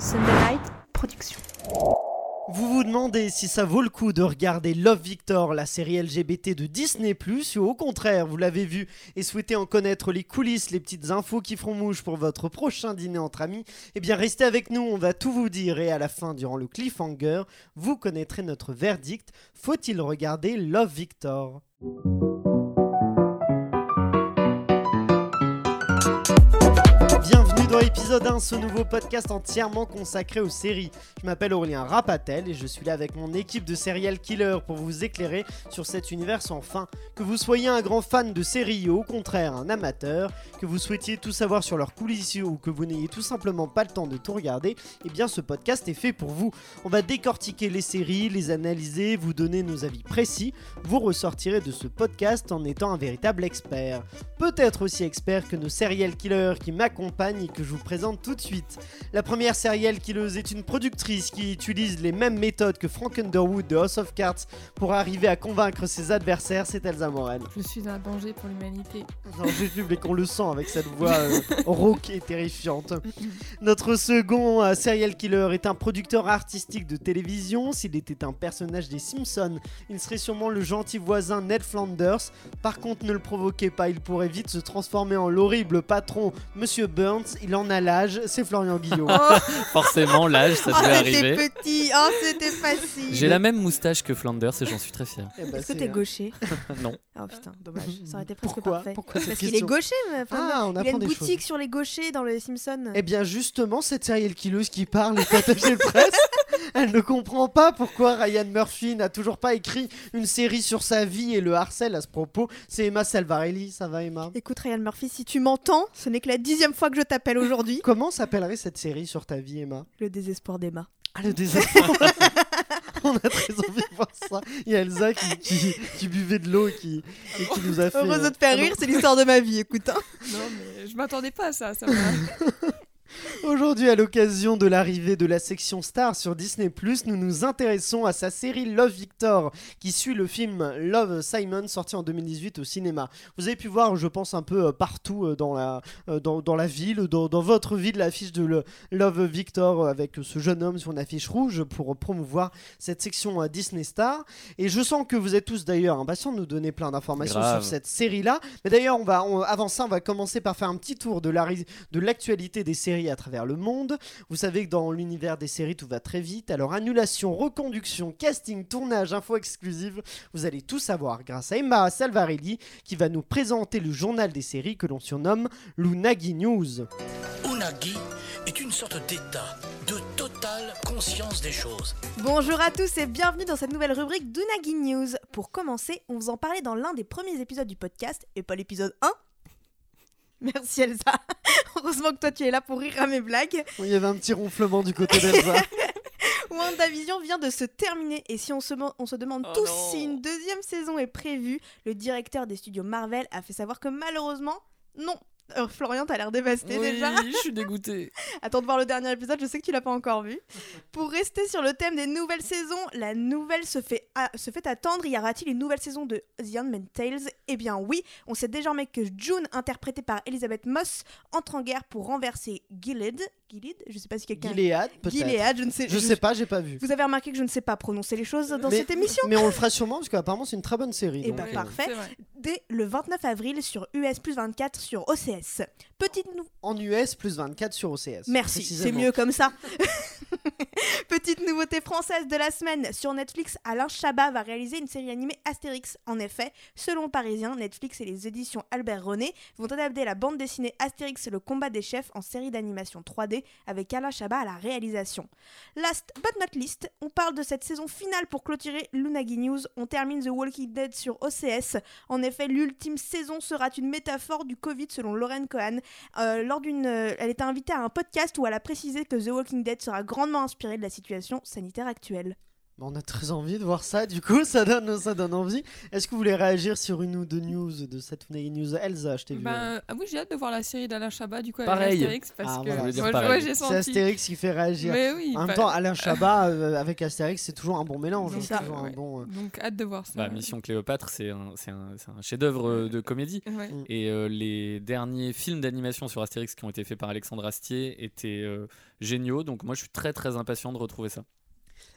Sunday Night Production. Vous vous demandez si ça vaut le coup de regarder Love Victor, la série LGBT de Disney ⁇ ou au contraire, vous l'avez vu et souhaitez en connaître les coulisses, les petites infos qui feront mouche pour votre prochain dîner entre amis, eh bien restez avec nous, on va tout vous dire et à la fin, durant le cliffhanger, vous connaîtrez notre verdict. Faut-il regarder Love Victor? Bienvenue dans l'épisode 1, ce nouveau podcast entièrement consacré aux séries. Je m'appelle Aurélien Rapatel et je suis là avec mon équipe de serial killer pour vous éclairer sur cet univers sans fin. Que vous soyez un grand fan de séries ou au contraire un amateur, que vous souhaitiez tout savoir sur leurs coulisses ou que vous n'ayez tout simplement pas le temps de tout regarder, eh bien ce podcast est fait pour vous. On va décortiquer les séries, les analyser, vous donner nos avis précis. Vous ressortirez de ce podcast en étant un véritable expert. Peut-être aussi expert que nos serial killers qui m'accompagnent et que je vous présente tout de suite. La première serial killeuse est une productrice qui utilise les mêmes méthodes que Frank Underwood de House of Cards pour arriver à convaincre ses adversaires, c'est Elsa Morel. Je suis un danger pour l'humanité. Un danger public, on le sent avec cette voix euh, rauque et terrifiante. Notre second euh, serial killer est un producteur artistique de télévision. S'il était un personnage des Simpsons, il serait sûrement le gentil voisin Ned Flanders. Par contre, ne le provoquez pas, il pourrait vite se transformer en l'horrible patron Monsieur Burns. Il en a l'âge, c'est Florian Guillaume. Forcément, l'âge, ça Oh, devait c'était arriver. petit, oh, c'était facile. J'ai la même moustache que Flanders et j'en suis très fier. Eh ben, Est-ce que t'es gaucher? Non. Oh putain, dommage. Ça aurait été presque Pourquoi parfait. Pourquoi Parce qu'il est gaucher, mais enfin, Ah, on il a une boutique choses. sur les gauchers dans les Simpsons. Eh bien justement, cette serial killeuse qui parle est attachée de presse. Elle ne comprend pas pourquoi Ryan Murphy n'a toujours pas écrit une série sur sa vie et le harcèle à ce propos. C'est Emma Salvarelli, ça va Emma? Écoute, Ryan Murphy, si tu m'entends, ce n'est que la dixième fois que je t'appelle aujourd'hui? Comment s'appellerait cette série sur ta vie Emma? Le désespoir d'Emma. Ah le désespoir On a très envie de voir ça. Il y a Elsa qui, qui- qui buvait de l'eau et qui, et qui nous a fait... Heureuse de euh, te faire non. rire, c'est l'histoire de ma vie, écoute. hein. Non, mais je m'attendais pas à ça. ça va. Aujourd'hui, à l'occasion de l'arrivée de la section Star sur Disney+, nous nous intéressons à sa série Love Victor, qui suit le film Love Simon, sorti en 2018 au cinéma. Vous avez pu voir, je pense, un peu euh, partout euh, dans la, euh, dans, dans la ville, dans, dans votre ville, l'affiche de le- Love Victor avec ce jeune homme sur une affiche rouge pour promouvoir cette section Disney Star. Et je sens que vous êtes tous d'ailleurs impatients de nous donner plein d'informations sur cette série-là. Mais d'ailleurs, on va, on- avant ça, on va commencer par faire un petit tour de la ri- de l'actualité des séries à travers le monde. Vous savez que dans l'univers des séries, tout va très vite. Alors, annulation, reconduction, casting, tournage, info exclusive, vous allez tout savoir grâce à Emma Salvarelli qui va nous présenter le journal des séries que l'on surnomme l'Unagi News. Unagi est une sorte d'état de totale conscience des choses. Bonjour à tous et bienvenue dans cette nouvelle rubrique d'Unagi News. Pour commencer, on vous en parlait dans l'un des premiers épisodes du podcast, et pas l'épisode 1. Merci Elsa. Heureusement que toi tu es là pour rire à mes blagues. Il y avait un petit ronflement du côté d'Elsa. WandaVision vient de se terminer et si on se, man- on se demande Oh tous non. si une deuxième saison est prévue, le directeur des studios Marvel a fait savoir que malheureusement, non. Euh, Florian, t'as l'air dévasté Oui, déjà. je suis dégoûté. Attends de voir le dernier épisode, je sais que tu l'as pas encore vu. Pour rester sur le thème des nouvelles saisons, la nouvelle se fait, a- se fait attendre. Y aura-t-il une nouvelle saison de The Handmaid's Tales? Eh bien oui, on sait désormais que June, interprétée par Elizabeth Moss, entre en guerre pour renverser Gilead. Gilead? Je sais pas si quelqu'un... Gilead, peut-être. Gilead, je ne sais Je sais pas, j'ai pas vu. Vous avez remarqué que je ne sais pas prononcer les choses dans mais, cette émission? mais on le fera sûrement parce qu'apparemment c'est une très bonne série. Eh donc, ben, euh, parfait. Dès le 29 avril sur US plus 24 sur Petite En US plus 24 sur OCS. Merci, c'est mieux comme ça. Petite nouveauté française de la semaine. Sur Netflix, Alain Chabat va réaliser une série animée Astérix. En effet, selon Parisien, Netflix et les éditions Albert René vont adapter la bande dessinée Astérix le combat des chefs en série d'animation 3D avec Alain Chabat à la réalisation. Last but not least, on parle de cette saison finale pour clôturer l'Unagi News. On termine The Walking Dead sur OCS. En effet, l'ultime saison sera une métaphore du Covid selon Lauren Cohen. Euh, lors d'une, euh, elle était invitée à un podcast où elle a précisé que The Walking Dead sera grandement inspiré de la situation sanitaire actuelle. On a très envie de voir ça, du coup, ça donne, ça donne envie. Est-ce que vous voulez réagir sur une ou deux news de cette news Elsa, je t'ai vu. Ben, ah oui, j'ai hâte de voir la série d'Alain Chabat du coup avec Pareil. Astérix parce Ah, que voilà. Moi, pareil. ouais, j'ai C'est. Astérix qui fait réagir. Mais oui. en même temps, Alain Chabat euh, avec Astérix, c'est toujours un bon mélange. C'est hein, ça, toujours un ouais. bon, euh, Donc hâte de voir ça. Bah, Mission Cléopâtre, c'est un, c'est un, chef-d'œuvre euh, de comédie. Ouais. Mm. Et euh, les derniers films d'animation sur Astérix qui ont été faits par Alexandre Astier étaient euh, géniaux. Donc moi, je suis très très impatient de retrouver ça.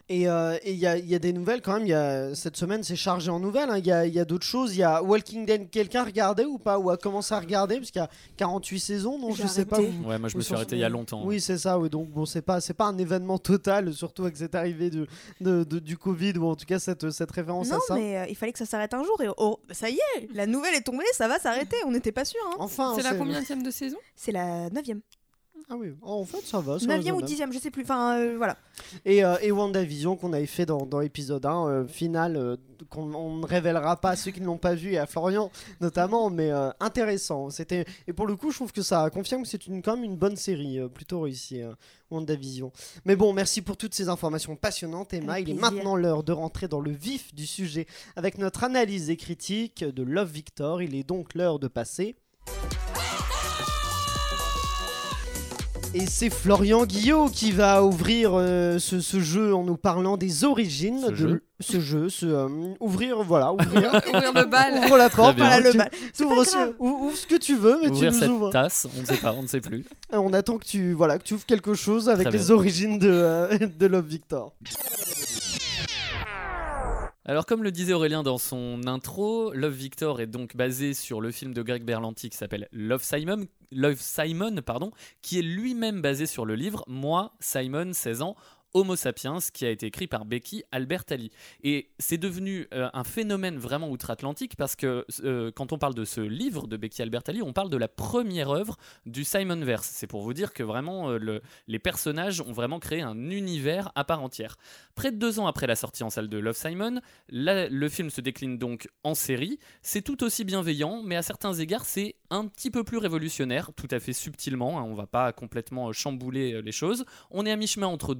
Et euh, il y, a, il y a des nouvelles quand même. Il y a, cette semaine, c'est chargé en nouvelles. hein. Il y a, il y a d'autres choses. Il y a Walking Dead. Quelqu'un a regardé ou pas? Ou a commencé à regarder? Parce qu'il y a 48 saisons. Donc je sais pas. arrêté. vous- Ouais, moi je me suis arrêté il y a longtemps. Oui, c'est ça. Oui. Donc bon, c'est pas, pas un événement total, surtout avec cette arrivée de, de- de- du Covid ou en tout cas cette, cette référence Non, à ça. mais euh, il fallait que ça s'arrête un jour et oh, ça y est, la nouvelle est tombée, ça va s'arrêter. On n'était pas sûr. Hein. Enfin, C'est la combien de saison C'est la 9 Ah oui. Oh, en fait, ça va. c'est 9 ou raisonnable. 10 je sais plus. Enfin, euh, voilà. Et, euh, et WandaVision qu'on avait fait dans, dans l'épisode 1, euh, final, qu'on on ne révélera pas à ceux qui ne l'ont pas vu et à Florian notamment, mais intéressant. C'était et pour le coup, je trouve que ça confirme que c'est une quand même une bonne série, plutôt réussie, euh, WandaVision. Mais bon, merci pour toutes ces informations passionnantes, Emma. Avec Il est maintenant l'heure de rentrer dans le vif du sujet avec notre analyse et critique de Love Victor. Il est donc l'heure de passer. Et c'est Florian Guillot qui va ouvrir euh, ce, ce jeu en nous parlant des origines Ce de jeu ce jeu, ce, euh, ouvrir, voilà, ouvrir, Ouvrir le bal. ouvre la porte. Voilà le bal. Ce- ouvre ce que tu veux, mais Ouvrir tu nous cette ouvres. tasse, on ne sait pas, on ne sait plus. Et On attend que tu, voilà, que tu ouvres quelque chose avec Très les bien. origines de, euh, de Love Victor. Alors comme le disait Aurélien dans son intro, Love Victor est donc basé sur le film de Greg Berlanti qui s'appelle Love Simon, Love Simon pardon, qui est lui-même basé sur le livre. Moi, Simon, 16 ans, Homo sapiens, qui a été écrit par Becky Albertalli. Et c'est devenu euh, un phénomène vraiment outre-Atlantique parce que euh, quand on parle de ce livre de Becky Albertalli, on parle de la première œuvre du Simonverse. C'est pour vous dire que vraiment euh, le- les personnages ont vraiment créé un univers à part entière. Près de deux ans après la sortie en salle de Love Simon, le film se décline donc en série. C'est tout aussi bienveillant, mais à certains égards, c'est un petit peu plus révolutionnaire, tout à fait subtilement. hein, on va pas complètement chambouler les choses. On est à mi-chemin entre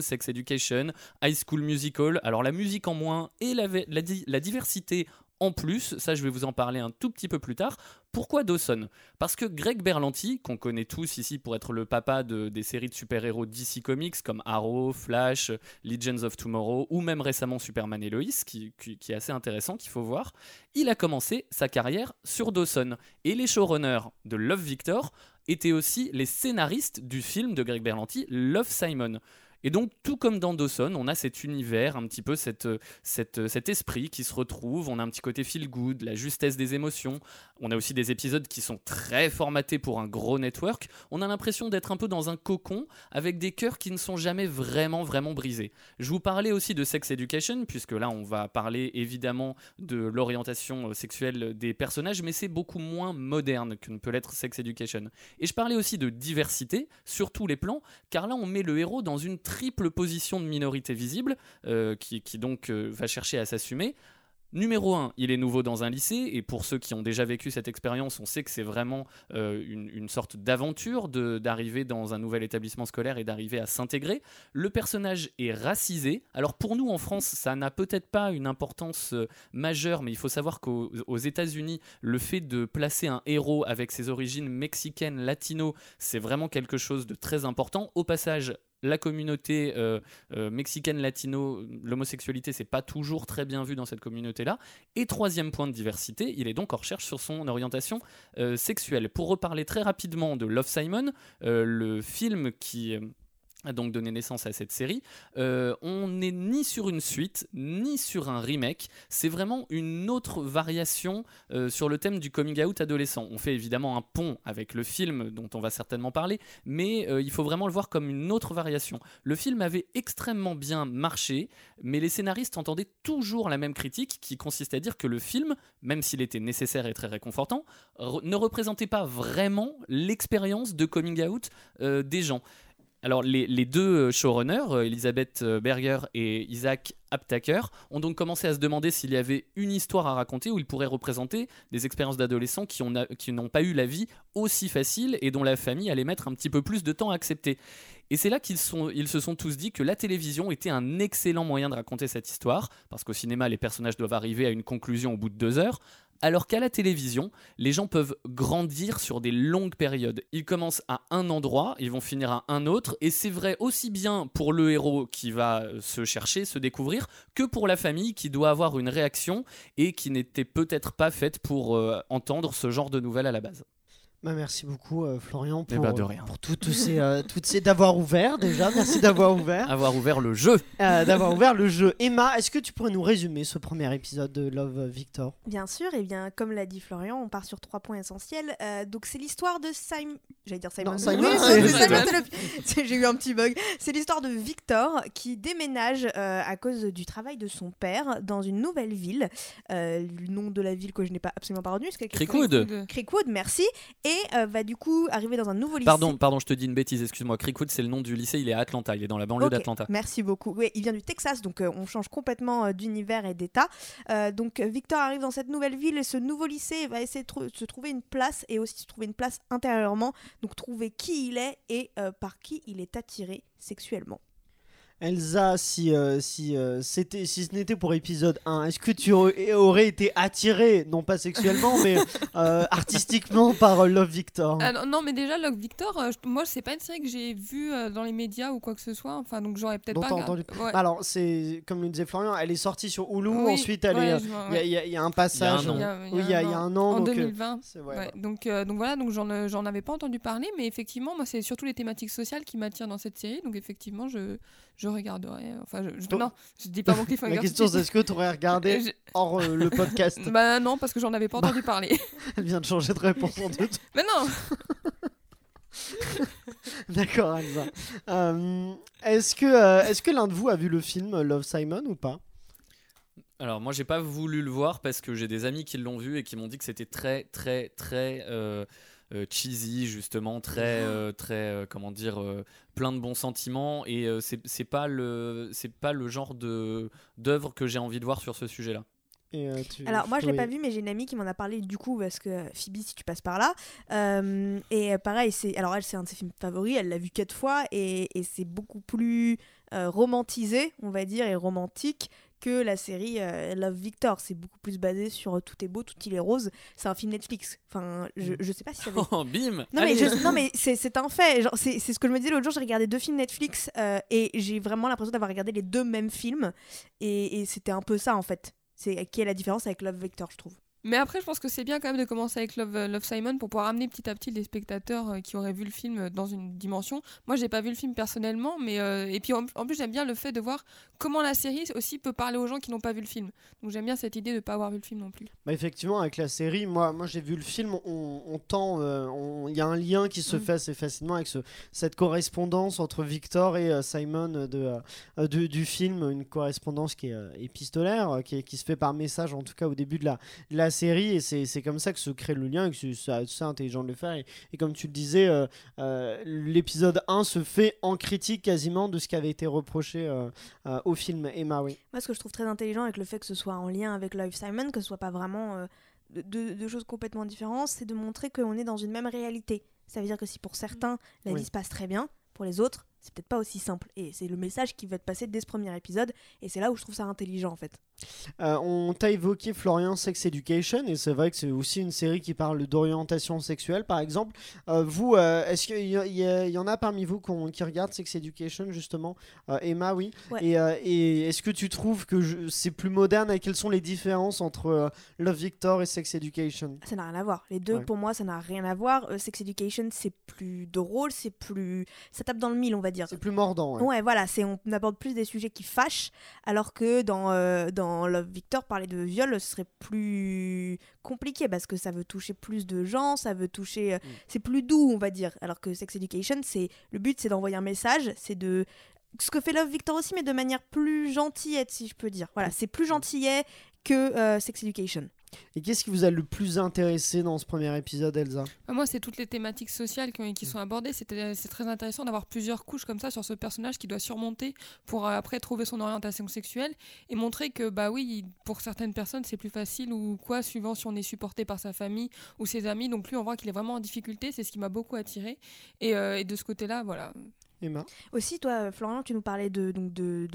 Sex Education, High School Musical. Alors la musique en moins et la, ve- la di- la diversité en plus, ça je vais vous en parler un tout petit peu plus tard. Pourquoi Dawson? Parce que Greg Berlanti, qu'on connaît tous ici pour être le papa de- des séries de super-héros DC Comics comme Arrow, Flash, Legends of Tomorrow ou même récemment Superman et Lois, qui- qui est assez intéressant, qu'il faut voir, il a commencé sa carrière sur Dawson. Et les showrunners de Love Victor étaient aussi les scénaristes du film de Greg Berlanti, Love Simon. Et donc, tout comme dans Dawson, on a cet univers, un petit peu cette, cette- cet esprit qui se retrouve. On a un petit côté feel good, la justesse des émotions. On a aussi des épisodes qui sont très formatés pour un gros network. On a l'impression d'être un peu dans un cocon avec des cœurs qui ne sont jamais vraiment, vraiment brisés. Je vous parlais aussi de Sex Education, puisque là, on va parler évidemment de l'orientation euh, sexuelle des personnages, mais c'est beaucoup moins moderne que ne peut l'être Sex Education. Et je parlais aussi de diversité sur tous les plans, car là, on met le héros dans une triple position de minorité visible, euh, qui, donc euh, va chercher à s'assumer. Numéro 1, il est nouveau dans un lycée, et pour ceux qui ont déjà vécu cette expérience, on sait que c'est vraiment euh, une, sorte d'aventure d'arriver dans un nouvel établissement scolaire et d'arriver à s'intégrer. Le personnage est racisé. Alors pour nous en France, ça n'a peut-être pas une importance majeure, mais il faut savoir qu'aux aux États-Unis, le fait de placer un héros avec ses origines mexicaines, latino, c'est vraiment quelque chose de très important. Au passage, la communauté euh, euh, mexicaine latino, l'homosexualité, c'est pas toujours très bien vu dans cette communauté-là. Et troisième point de diversité, il est donc en recherche sur son orientation euh, sexuelle. Pour reparler très rapidement de Love Simon, le film qui a donc donné naissance à cette série, euh, on n'est ni sur une suite, ni sur un remake, c'est vraiment une autre variation euh, sur le thème du coming out adolescent. On fait évidemment un pont avec le film dont on va certainement parler, mais euh, il faut vraiment le voir comme une autre variation. Le film avait extrêmement bien marché, mais les scénaristes entendaient toujours la même critique qui consiste à dire que le film, même s'il était nécessaire et très réconfortant, ne représentait pas vraiment l'expérience de coming out des gens. Alors les, deux showrunners, euh, Elisabeth euh, Berger et Isaac Aptaker, ont donc commencé à se demander s'il y avait une histoire à raconter où ils pourraient représenter des expériences d'adolescents qui ont- qui n'ont pas eu la vie aussi facile et dont la famille allait mettre un petit peu plus de temps à accepter. Et c'est là qu'ils se sont tous dit que la télévision était un excellent moyen de raconter cette histoire, parce qu'au cinéma, les personnages doivent arriver à une conclusion au bout de deux heures, alors qu'à la télévision, les gens peuvent grandir sur des longues périodes. Ils commencent à un endroit, ils vont finir à un autre, et c'est vrai aussi bien pour le héros qui va se chercher, se découvrir, que pour la famille qui doit avoir une réaction et qui n'était peut-être pas faite pour euh, entendre ce genre de nouvelles à la base. Bah, merci beaucoup euh, Florian Eh pour, ben, de rien. pour tout- ces, euh, toutes ces d'avoir ouvert déjà. Merci d'avoir ouvert, Avoir ouvert le jeu. euh, d'avoir ouvert le jeu. Emma, est-ce que tu pourrais nous résumer ce premier épisode de Love Victor? Bien sûr, et bien comme l'a dit Florian, on part sur trois points essentiels. Euh, donc c'est l'histoire de Simon. J'allais dire Simon. Non, Simon, Oui, c'est- c'est Simon, c'est le- J'ai eu un petit bug. C'est l'histoire de Victor qui déménage euh, à cause du travail de son père dans une nouvelle ville. Euh, le nom de la ville que je n'ai pas absolument pas retenu. Creekwood. Creekwood, merci. Et euh, va du coup arriver dans un nouveau lycée. Pardon, pardon, je te dis une bêtise, excuse-moi. Creekwood, c'est le nom du lycée, il est à Atlanta, il est dans la banlieue d'Atlanta. Merci beaucoup. Oui, il vient du Texas, donc euh, on change complètement euh, d'univers et d'état. Donc Victor arrive dans cette nouvelle ville et ce nouveau lycée et va essayer de se trouver une place et aussi se trouver une place intérieurement. Donc trouver qui il est et par qui il est attiré sexuellement. Elsa, si, euh, si, euh, c'était, si ce n'était pour épisode 1, est-ce que tu aurais été attiré, non pas sexuellement, mais euh, artistiquement par Love Victor? Non, mais déjà, Love Victor, euh, je- moi, c'est pas une série que j'ai vue euh, dans les médias ou quoi que ce soit. Enfin, donc j'aurais peut-être pas entendu Ouais. Alors, c'est comme le disait Florian, elle est sortie sur Hulu, Oui, ensuite ouais, euh, il y, a- ouais. il y a- il y a un passage. Il y a un Il y an. a- Oui, il y a, un an. En donc, euh, 2020. c'est- ouais, Ouais, bah. donc, euh, donc voilà, donc j'en, euh, j'en avais pas entendu parler, mais effectivement, moi, c'est surtout les thématiques sociales qui m'attirent dans cette série. Donc effectivement, je, je regarderai. Enfin, je, je- non, je dis pas mon cliffhanger. La question, c'est est-ce que tu aurais regardé Je- hors euh, le podcast Bah non, parce que j'en avais pas entendu parler. Elle vient de changer de réponse en deux mais non D'accord, Elsa. Euh, est-ce que, euh, est-ce que l'un de vous a vu le film Love Simon ou pas? Alors moi j'ai pas voulu le voir parce que j'ai des amis qui l'ont vu et qui m'ont dit que c'était très très très euh, euh, cheesy justement, très euh, très euh, comment dire euh, plein de bons sentiments et euh, c'est c'est pas le c'est pas le genre de d'œuvre que j'ai envie de voir sur ce sujet-là. Et, euh, tu- Alors moi je l'ai pas vu mais j'ai une amie qui m'en a parlé du coup parce que Phoebe si tu passes par là Euh, et euh, pareil c'est alors elle c'est un de ses films favoris elle l'a vu quatre fois et, et c'est beaucoup plus euh, romantisé on va dire et romantique que la série euh, Love Victor c'est beaucoup plus basé sur euh, tout est beau tout il est rose c'est un film Netflix enfin je, je sais pas si ça avait Oh bim non mais, Allez. je- non, mais c'est un fait. C'est ce que je me disais l'autre jour. J'ai regardé deux films Netflix euh, et j'ai vraiment l'impression d'avoir regardé les deux mêmes films. Et, et c'était un peu ça en fait. C'est qui est la différence avec Love Victor, je trouve. Mais après, je pense que c'est bien quand même de commencer avec Love, euh, Love Simon pour pouvoir amener petit à petit les spectateurs euh, qui auraient vu le film euh, dans une dimension. Moi, j'ai pas vu le film personnellement, mais euh, et puis en, en plus, j'aime bien le fait de voir comment la série aussi peut parler aux gens qui n'ont pas vu le film. Donc j'aime bien cette idée de pas avoir vu le film non plus. Bah, effectivement, avec la série, moi, moi j'ai vu le film, on, on tend, euh, il y a un lien qui se Mm. fait assez facilement avec ce, cette correspondance entre Victor et euh, Simon de, de- du film, une correspondance qui est épistolaire, qui se fait par message en tout cas au début de la, de la série, et c'est comme ça que se crée le lien, et que c'est- assez intelligent de le faire. Et, et comme tu le disais, euh, euh, l'épisode 1 se fait en critique quasiment de ce qui avait été reproché euh, au film Emma, oui. Moi, ce que je trouve très intelligent avec le fait que ce soit en lien avec Love Simon, que ce soit pas vraiment de- deux choses complètement différentes, c'est de montrer qu'on est dans une même réalité. Ça veut dire que si pour certains la Oui. vie se passe très bien, pour les autres c'est peut-être pas aussi simple. Et c'est le message qui va être passé dès ce premier épisode. Et c'est là où je trouve ça intelligent en fait. Euh, on t'a évoqué Florian Sex Education et c'est vrai que c'est aussi une série qui parle d'orientation sexuelle par exemple. Euh, vous, euh, est-ce qu'il y, en a parmi vous qui regardent Sex Education justement? Emma, oui. Ouais. Et, et est-ce que tu trouves que c'est plus moderne et quelles sont les différences entre Love Victor et Sex Education? Ça n'a rien à voir. Les deux, Ouais. pour moi, ça n'a rien à voir. Sex Education, c'est plus drôle, c'est plus. Ça tape dans le mille, on va dire. C'est plus mordant. ouais. Ouais, voilà, c'est on aborde plus des sujets qui fâchent, alors que dans, euh, dans Love Victor, parler de viol, ce serait plus compliqué parce que ça veut toucher plus de gens, ça veut toucher, euh, c'est plus doux, on va dire. Alors que Sex Education, c'est le but, c'est d'envoyer un message, c'est de ce que fait Love Victor aussi, mais de manière plus gentillette, si je peux dire. Voilà, c'est plus gentillet que euh, Sex Education. Et qu'est-ce qui vous a le plus intéressé dans ce premier épisode, Elsa Bah, Moi, c'est toutes les thématiques sociales qui, qui sont abordées. C'était- C'est très intéressant d'avoir plusieurs couches comme ça sur ce personnage qui doit surmonter pour euh, après trouver son orientation sexuelle et montrer que, bah oui, pour certaines personnes, c'est plus facile ou quoi, suivant si on est supporté par sa famille ou ses amis. Donc lui, on voit qu'il est vraiment en difficulté. C'est ce qui m'a beaucoup attiré. Et, euh, et de ce côté-là, voilà. Emma Aussi, toi, Florian, tu nous parlais de donc de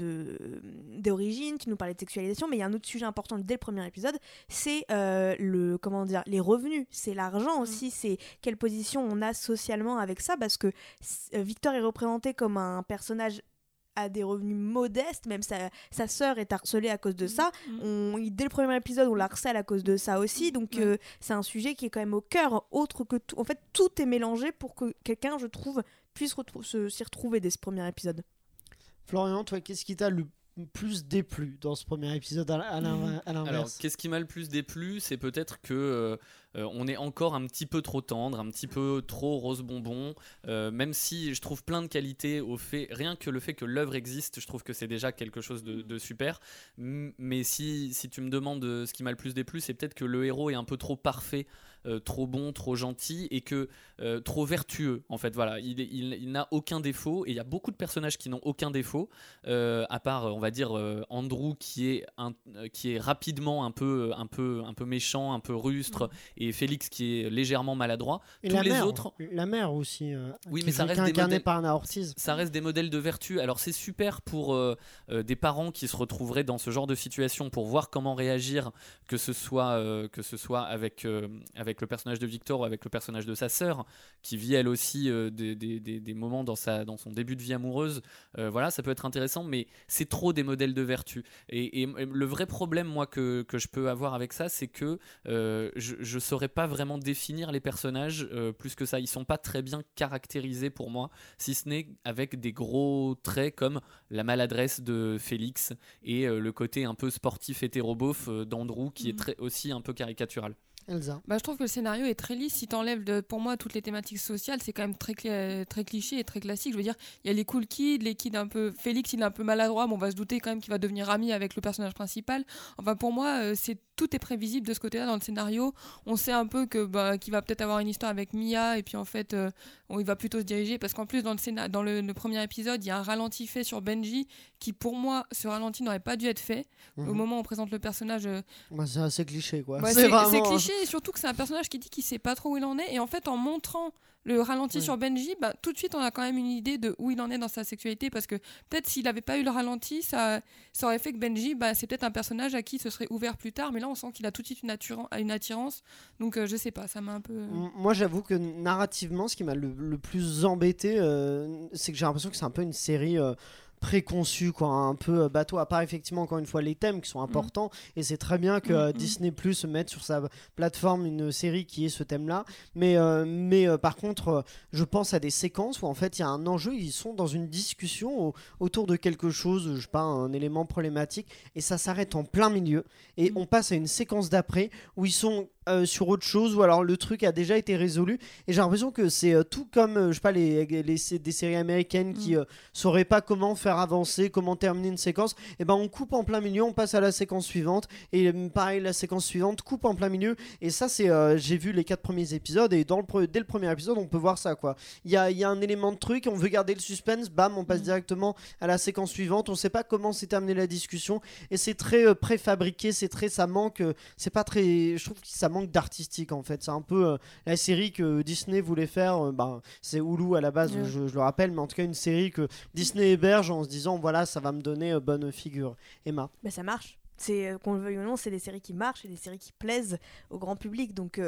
d'origine, tu nous parlais de sexualisation, mais il y a un autre sujet important dès le premier épisode, c'est euh, le comment dire les revenus, c'est l'argent aussi, c'est quelle position on a socialement avec ça, parce que euh, Victor est représenté comme un personnage à des revenus modestes, même sa, sa sœur est harcelée à cause de ça. On, il- dès le premier épisode, on la harcèle à cause de ça aussi. Donc, euh, c'est un sujet qui est quand même au cœur, autre que tout. En fait, tout est mélangé pour que quelqu'un, je trouve, puisse s'y retrouver dès ce premier épisode. Florian, toi, qu'est-ce qui t'a le plus déplu dans ce premier épisode à, à l'in- à Alors, l'inverse qu'est-ce qui m'a le plus déplu C'est peut-être que euh, euh, on est encore un petit peu trop tendre, un petit peu trop rose bonbon. euh, même si je trouve plein de qualités au fait, rien que le fait que l'œuvre existe, je trouve que c'est déjà quelque chose de, de super. Mais si, si tu me demandes ce qui m'a le plus déplu, c'est peut-être que le héros est un peu trop parfait. Euh, trop bon, trop gentil et que euh, trop vertueux en fait voilà il, est- il- il n'a aucun défaut et il y a beaucoup de personnages qui n'ont aucun défaut euh, à part on va dire Andrew qui est un, qui est rapidement un peu un peu un peu méchant un peu rustre et Félix qui est légèrement maladroit Et tous la les mère, autres La mère aussi. Oui, qui mais ça est reste des modèles- par Anna Ortiz. ça reste des modèles de vertu. Alors c'est super pour des parents qui se retrouveraient dans ce genre de situation pour voir comment réagir, que ce soit, que ce soit avec, euh, avec le personnage de Victor ou avec le personnage de sa sœur, qui vit elle aussi euh, des, des- des- des moments dans, sa, dans son début de vie amoureuse. Euh, voilà, ça peut être intéressant, mais c'est trop des modèles de vertu. Et, et le vrai problème, moi, que, que je peux avoir avec ça, c'est que euh, je ne saurais pas vraiment définir les personnages plus que ça. Ils sont pas très bien caractérisés pour moi si ce n'est avec des gros traits comme la maladresse de Félix et le côté un peu sportif hétérobof d'Andrew qui est très, aussi un peu caricatural. Elsa. Bah, je trouve que le scénario est très lisse. Si t'enlèves pour moi toutes les thématiques sociales, c'est quand même très, très cliché et très classique. Je veux dire, il y a les cool kids, les kids un peu. Félix, il est un peu maladroit, mais on va se douter quand même qu'il va devenir ami avec le personnage principal. Enfin, pour moi, euh, c'est tout est prévisible de ce côté-là dans le scénario. On sait un peu que bah, qu'il va peut-être avoir une histoire avec Mia, et puis en fait, euh, on, il va plutôt se diriger parce qu'en plus dans le scénar- dans le, le premier épisode, il y a un ralenti fait sur Benji qui, pour moi, ce ralenti n'aurait pas dû être fait. Au Mhm. moment où on présente le personnage, euh, Bah, c'est assez cliché, quoi. C'est c'est vraiment- c'est cliché et surtout que c'est un personnage qui dit qu'il sait pas trop où il en est et en fait en montrant le ralenti sur Benji, bah, tout de suite on a quand même une idée de où il en est dans sa sexualité parce que peut-être s'il n'avait pas eu le ralenti, ça, ça aurait fait que Benji, bah, c'est peut-être un personnage à qui ce serait ouvert plus tard, mais là on sent qu'il a tout de suite une, attiran- une attirance, donc euh, je sais pas, ça m'a un peu... M- Moi, j'avoue que narrativement, ce qui m'a le, le plus embêté, euh, c'est que j'ai l'impression que c'est un peu une série euh, préconçue, quoi, un peu euh, bateau. À part effectivement, encore une fois, les thèmes qui sont importants, et c'est très bien que Mm, euh. Disney Plus mette sur sa plateforme une série qui est ce thème-là. Mais, euh, mais euh, par contre, je pense à des séquences où en fait il y a un enjeu, ils sont dans une discussion au- autour de quelque chose, je sais pas, un élément problématique, et ça s'arrête en plein milieu, et Mm. on passe à une séquence d'après où ils sont euh, sur autre chose ou alors le truc a déjà été résolu. Et j'ai l'impression que c'est euh, tout comme euh, je sais pas les, des séries américaines qui Mm. euh, sauraient pas comment faire avancer comment terminer une séquence et ben on coupe en plein milieu on passe à la séquence suivante. Et pareil la séquence suivante coupe en plein milieu. Et ça c'est j'ai vu les quatre premiers épisodes et dans le pre- dès le premier épisode on peut voir ça quoi. Il y a, y a un élément de truc on veut garder le suspense bam on passe Mm. directement à la séquence suivante. On sait pas comment s'est terminée la discussion. Et c'est très préfabriqué c'est très ça manque c'est pas très je trouve que ça manque d'artistique en fait c'est un peu euh, la série que Disney voulait faire euh, ben, c'est Hulu à la base Ouais. je, je le rappelle mais en tout cas une série que Disney héberge en se disant voilà ça va me donner euh, bonne figure Emma Bah, ça marche. C'est qu'on le veuille ou non, c'est des séries qui marchent et des séries qui plaisent au grand public. Donc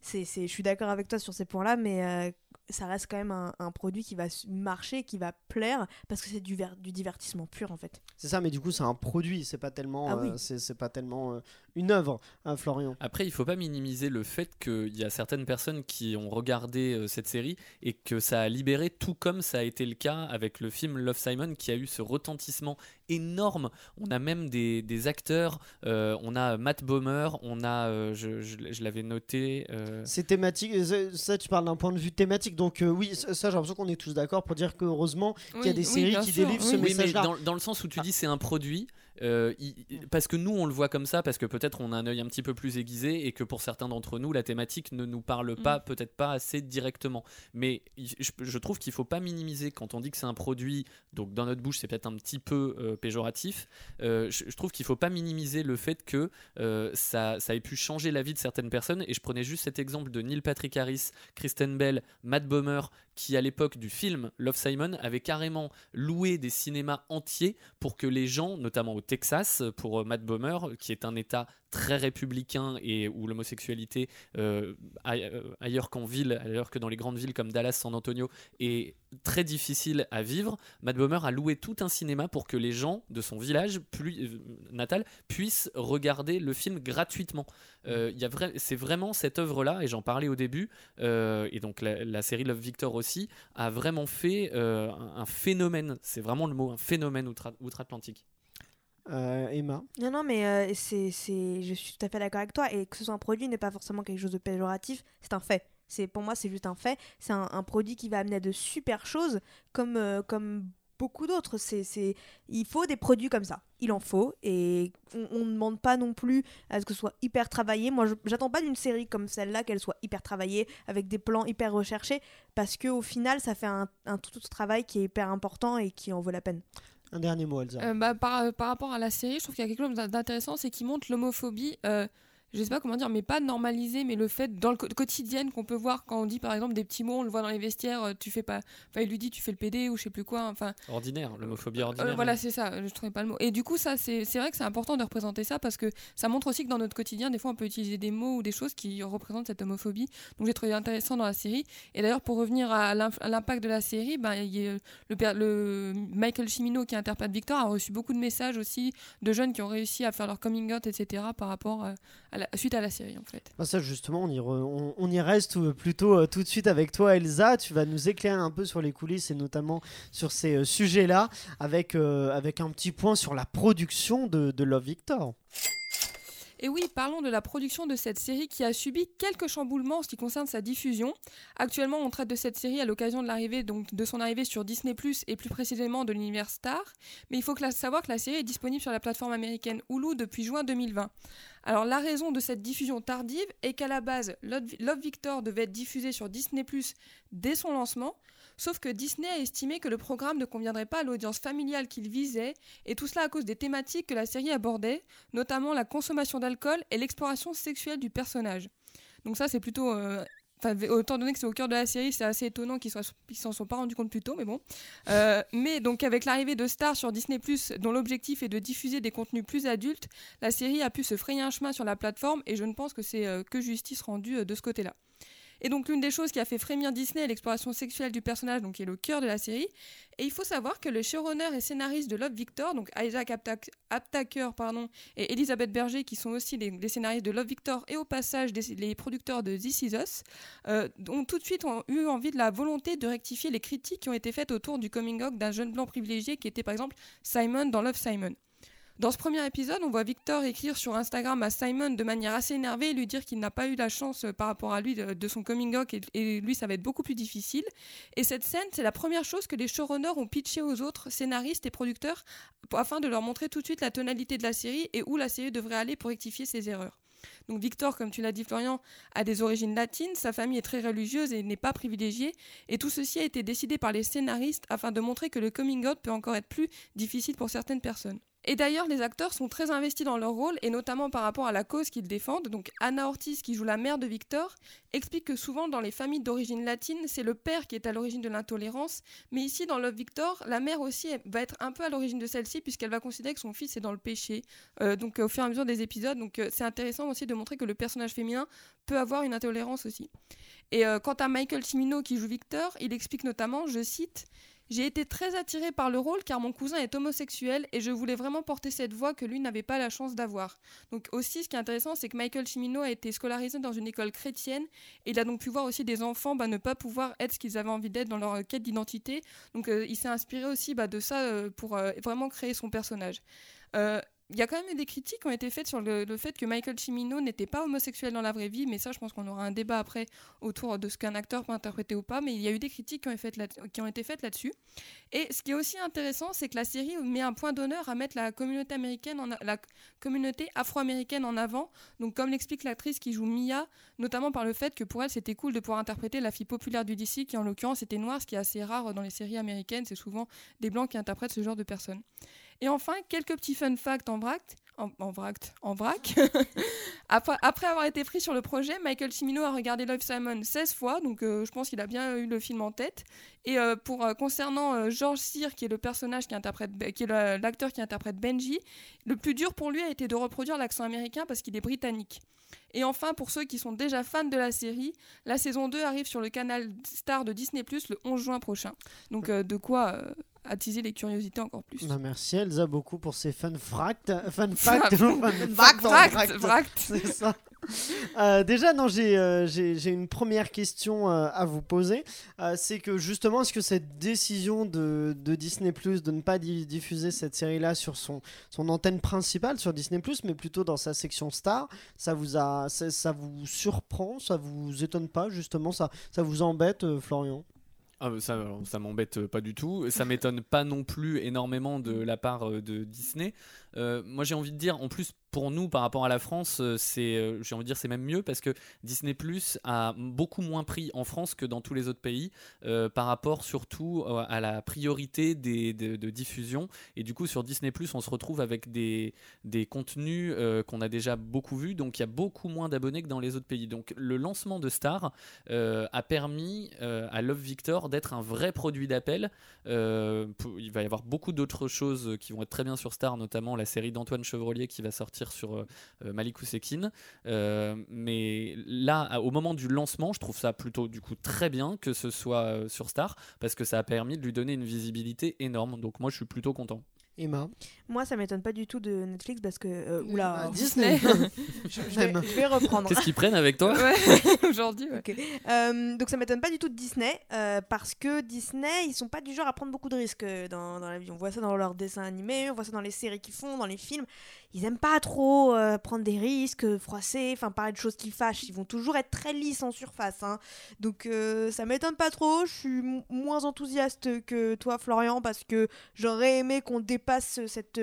c'est, c'est- je suis d'accord avec toi sur ces points-là, mais euh, ça reste quand même un, un produit qui va marcher, qui va plaire, parce que c'est du, ver- du divertissement pur en fait. c'est ça mais du coup c'est un produit c'est pas tellement Ah oui. euh, c'est, c'est pas tellement euh, une œuvre hein, Florian Après, il faut pas minimiser le fait qu'il y a certaines personnes qui ont regardé euh, cette série et que ça a libéré, tout comme ça a été le cas avec le film Love Simon, qui a eu ce retentissement énorme. On a même des, des acteurs, euh, on a Matt Bomer, on a, euh, je, je- je l'avais noté, euh, C'est thématique, euh, ça, tu parles d'un point de vue thématique, donc euh, oui, ça ça, j'ai l'impression qu'on est tous d'accord pour dire que heureusement qu'il y a des oui, séries qui sûr, délivrent ce oui. Oui, mais message-là. dans, dans le sens où tu dis c'est un produit, euh, il- il- parce que nous on le voit comme ça, parce que peut-être on a un œil un petit peu plus aiguisé et que pour certains d'entre nous la thématique ne nous parle pas, peut-être pas assez directement. Mais je, je trouve qu'il faut pas minimiser quand on dit que c'est un produit, donc dans notre bouche c'est peut-être un petit peu euh, péjoratif. euh, je, je trouve qu'il faut pas minimiser le fait que ça, ça ait pu changer la vie de certaines personnes. Et je prenais juste cet exemple de Neil Patrick Harris, Kristen Bell, Matt Bomer, qui à l'époque du film Love Simon avait carrément loué des cinémas entiers pour que les gens, notamment au Texas, pour euh, Matt Bomer, qui est un État très républicain et où l'homosexualité euh, euh, ailleurs qu'en ville, ailleurs que dans les grandes villes comme Dallas, San Antonio, est très difficile à vivre. Matt Bomer a loué tout un cinéma pour que les gens de son village plu- euh, natal puissent regarder le film gratuitement. Euh, vrai- c'est vraiment cette œuvre-là, et j'en parlais au début, et donc la, la série Love Victor aussi, a vraiment fait un, un phénomène, c'est vraiment le mot, un phénomène outre- outre-Atlantique. Euh, Emma Non, non, mais euh, c'est, c'est, je suis tout à fait d'accord avec toi. Et que ce soit un produit n'est pas forcément quelque chose de péjoratif, c'est un fait. Pour moi, c'est juste un fait. C'est un, produit qui va amener de super choses, comme, euh, comme beaucoup d'autres. Il faut des produits comme ça. Il en faut. Et on ne demande pas non plus à ce que ce soit hyper travaillé. Moi, je, j'attends pas d'une série comme celle-là qu'elle soit hyper travaillée, avec des plans hyper recherchés, parce qu'au final, ça fait un, tout travail qui est hyper important et qui en vaut la peine. Un dernier mot, Elsa. Euh, bah, par, rapport à la série, je trouve qu'il y a quelque chose d'intéressant, c'est qu'il montre l'homophobie. euh, je sais pas comment dire, mais pas normalisé, mais le fait dans le quotidien qu'on peut voir quand on dit par exemple des petits mots, on le voit dans les vestiaires, euh, tu fais pas, enfin il lui dit tu fais le PD ou je sais plus quoi, enfin Ordinaire, l'homophobie euh, ordinaire. voilà, c'est ça, je trouvais pas le mot. Et du coup, ça, c'est vrai que c'est important de représenter ça parce que ça montre aussi que dans notre quotidien, des fois, on peut utiliser des mots ou des choses qui représentent cette homophobie. Donc, j'ai trouvé intéressant dans la série. Et d'ailleurs, pour revenir à à l'impact de la série, ben, il le, Michael Cimino qui interprète Victor a reçu beaucoup de messages aussi de jeunes qui ont réussi à faire leur coming out, etc. par rapport euh, à suite à la série, en fait. Ah, ça justement, on y, on, reste euh, plutôt euh, tout de suite avec toi Elsa. Tu vas nous éclairer un peu sur les coulisses et notamment sur ces euh, sujets-là avec, avec un petit point sur la production de, de Love Victor. Et oui, parlons de la production de cette série qui a subi quelques chamboulements en ce qui concerne sa diffusion. Actuellement, on traite de cette série à l'occasion de son arrivée sur Disney+ et plus précisément de l'univers Star. Mais il faut savoir que la série est disponible sur la plateforme américaine Hulu depuis juin 2020. Alors la raison de cette diffusion tardive est qu'à la base, Love Love Victor devait être diffusé sur Disney+ dès son lancement. Sauf que Disney a estimé que le programme ne conviendrait pas à l'audience familiale qu'il visait, et tout cela à cause des thématiques que la série abordait, notamment la consommation d'alcool et l'exploration sexuelle du personnage. Donc ça, c'est plutôt... euh, Enfin, autant donné que c'est au cœur de la série, c'est assez étonnant qu'ils qu'ils s'en sont pas rendus compte plus tôt, mais bon. Euh, mais donc avec l'arrivée de Star sur Disney+, dont l'objectif est de diffuser des contenus plus adultes, la série a pu se frayer un chemin sur la plateforme, et je ne pense que c'est euh, que justice rendue de ce côté-là. Et donc l'une des choses qui a fait frémir Disney est l'exploration sexuelle du personnage, donc qui est le cœur de la série. Et il faut savoir que le showrunner et scénariste de Love Victor, donc Isaac Aptak- Aptaker pardon, et Elisabeth Berger, qui sont aussi les, scénaristes de Love Victor et au passage les producteurs de This Is Us, euh, ont tout de suite eu envie de la volonté de rectifier les critiques qui ont été faites autour du coming out d'un jeune blanc privilégié qui était par exemple Simon dans Love Simon. Dans ce premier épisode, on voit Victor écrire sur Instagram à Simon de manière assez énervée et lui dire qu'il n'a pas eu la chance euh, par rapport à lui de, son coming out et, lui ça va être beaucoup plus difficile. Et cette scène, c'est la première chose que les showrunners ont pitché aux autres scénaristes et producteurs afin de leur montrer tout de suite la tonalité de la série et où la série devrait aller pour rectifier ses erreurs. Donc Victor, comme tu l'as dit Florian, a des origines latines, sa famille est très religieuse et n'est pas privilégiée, et tout ceci a été décidé par les scénaristes afin de montrer que le coming out peut encore être plus difficile pour certaines personnes. Et d'ailleurs, les acteurs sont très investis dans leur rôle, et notamment par rapport à la cause qu'ils défendent. Donc Anna Ortiz, qui joue la mère de Victor, explique que souvent dans les familles d'origine latine, c'est le père qui est à l'origine de l'intolérance, mais ici dans Love Victor, la mère aussi va être un peu à l'origine de celle-ci, puisqu'elle va considérer que son fils est dans le péché, euh, donc euh, au fur et à mesure des épisodes. Donc euh, c'est intéressant aussi de montrer que le personnage féminin peut avoir une intolérance aussi. Et quant à Michael Cimino qui joue Victor, il explique notamment, je cite, j'ai été très attiré par le rôle car mon cousin est homosexuel et je voulais vraiment porter cette voix que lui n'avait pas la chance d'avoir. Donc aussi, ce qui est intéressant, c'est que Michael Cimino a été scolarisé dans une école chrétienne et il a donc pu voir aussi des enfants bah, ne pas pouvoir être ce qu'ils avaient envie d'être dans leur euh, quête d'identité. Donc euh, il s'est inspiré aussi bah, de ça euh, pour vraiment créer son personnage. Il y a quand même eu des critiques qui ont été faites sur le, fait que Michael Cimino n'était pas homosexuel dans la vraie vie, mais ça, je pense qu'on aura un débat après autour de ce qu'un acteur peut interpréter ou pas, mais il y a eu des critiques qui ont, été faites là-dessus. Et ce qui est aussi intéressant, c'est que la série met un point d'honneur à mettre la communauté afro-américaine en avant. Donc, comme l'explique l'actrice qui joue Mia, notamment par le fait que pour elle, c'était cool de pouvoir interpréter la fille populaire du DC, qui en l'occurrence était noire, ce qui est assez rare dans les séries américaines. C'est souvent des blancs qui interprètent ce genre de personnes. Et enfin, quelques petits fun facts en vrac. En, en vrac, en vrac. après, après avoir été pris sur le projet, Michael Cimino a regardé Love Simon 16 fois, donc euh, je pense qu'il a bien eu le film en tête. Et euh, pour euh, concernant euh, George Cyr, qui est le personnage qui interprète, qui est l'acteur qui interprète Benji, le plus dur pour lui a été de reproduire l'accent américain parce qu'il est britannique. Et enfin, pour ceux qui sont déjà fans de la série, la saison 2 arrive sur le canal Star de Disney Plus le 11 juin prochain. Donc euh, de quoi euh, attiser les curiosités encore plus. Bah, merci Elsa beaucoup pour ces fun facts. Fun facts. fun Fact, facts. C'est ça. Euh, déjà, non, j'ai euh, j'ai- une première question euh, à vous poser. C'est que justement, est-ce que cette décision de, Disney Plus de ne pas di- diffuser cette série-là sur son, antenne principale, sur Disney Plus, mais plutôt dans sa section Star, ça vous, a, ça, vous surprend Ça vous étonne pas, justement Ça, ça vous embête, Florian? Ah, ça, ça m'embête pas du tout. Ça m'étonne pas non plus énormément de la part de Disney. Euh, moi, j'ai envie de dire, en plus, pour nous, par rapport à la France, euh, c'est, euh, j'ai envie de dire, c'est même mieux parce que Disney Plus a beaucoup moins pris en France que dans tous les autres pays, par rapport surtout à la priorité des, de, diffusion. Et du coup, sur Disney Plus, on se retrouve avec des, des contenus qu'on a déjà beaucoup vus, donc il y a beaucoup moins d'abonnés que dans les autres pays. Donc, le lancement de Star a permis à Love Victor d'être un vrai produit d'appel. Il va y avoir beaucoup d'autres choses qui vont être très bien sur Star, notamment la série d'Antoine Chevrolier qui va sortir sur euh, euh, Malik Ousekine. Euh, mais là, au moment du lancement, je trouve ça plutôt du coup très bien que ce soit sur Star parce que ça a permis de lui donner une visibilité énorme. Donc moi, je suis plutôt content. Emma Moi, ça m'étonne pas du tout de Netflix parce que. euh, oula, Ah, Disney je, je vais, je vais reprendre. Qu'est-ce qu'ils prennent avec toi Ouais, aujourd'hui. ouais. Euh, donc ça m'étonne pas du tout de Disney euh, parce que Disney ils sont pas du genre à prendre beaucoup de risques euh, dans, dans la vie. On voit ça dans leurs dessins animés, on voit ça dans les séries qu'ils font, dans les films. Ils aiment pas trop euh, prendre des risques, euh, froisser, enfin parler de choses qui fâchent. Ils vont toujours être très lisses en surface. hein. Donc euh, ça m'étonne pas trop. Je suis moins enthousiaste que toi Florian parce que j'aurais aimé qu'on dépasse cette,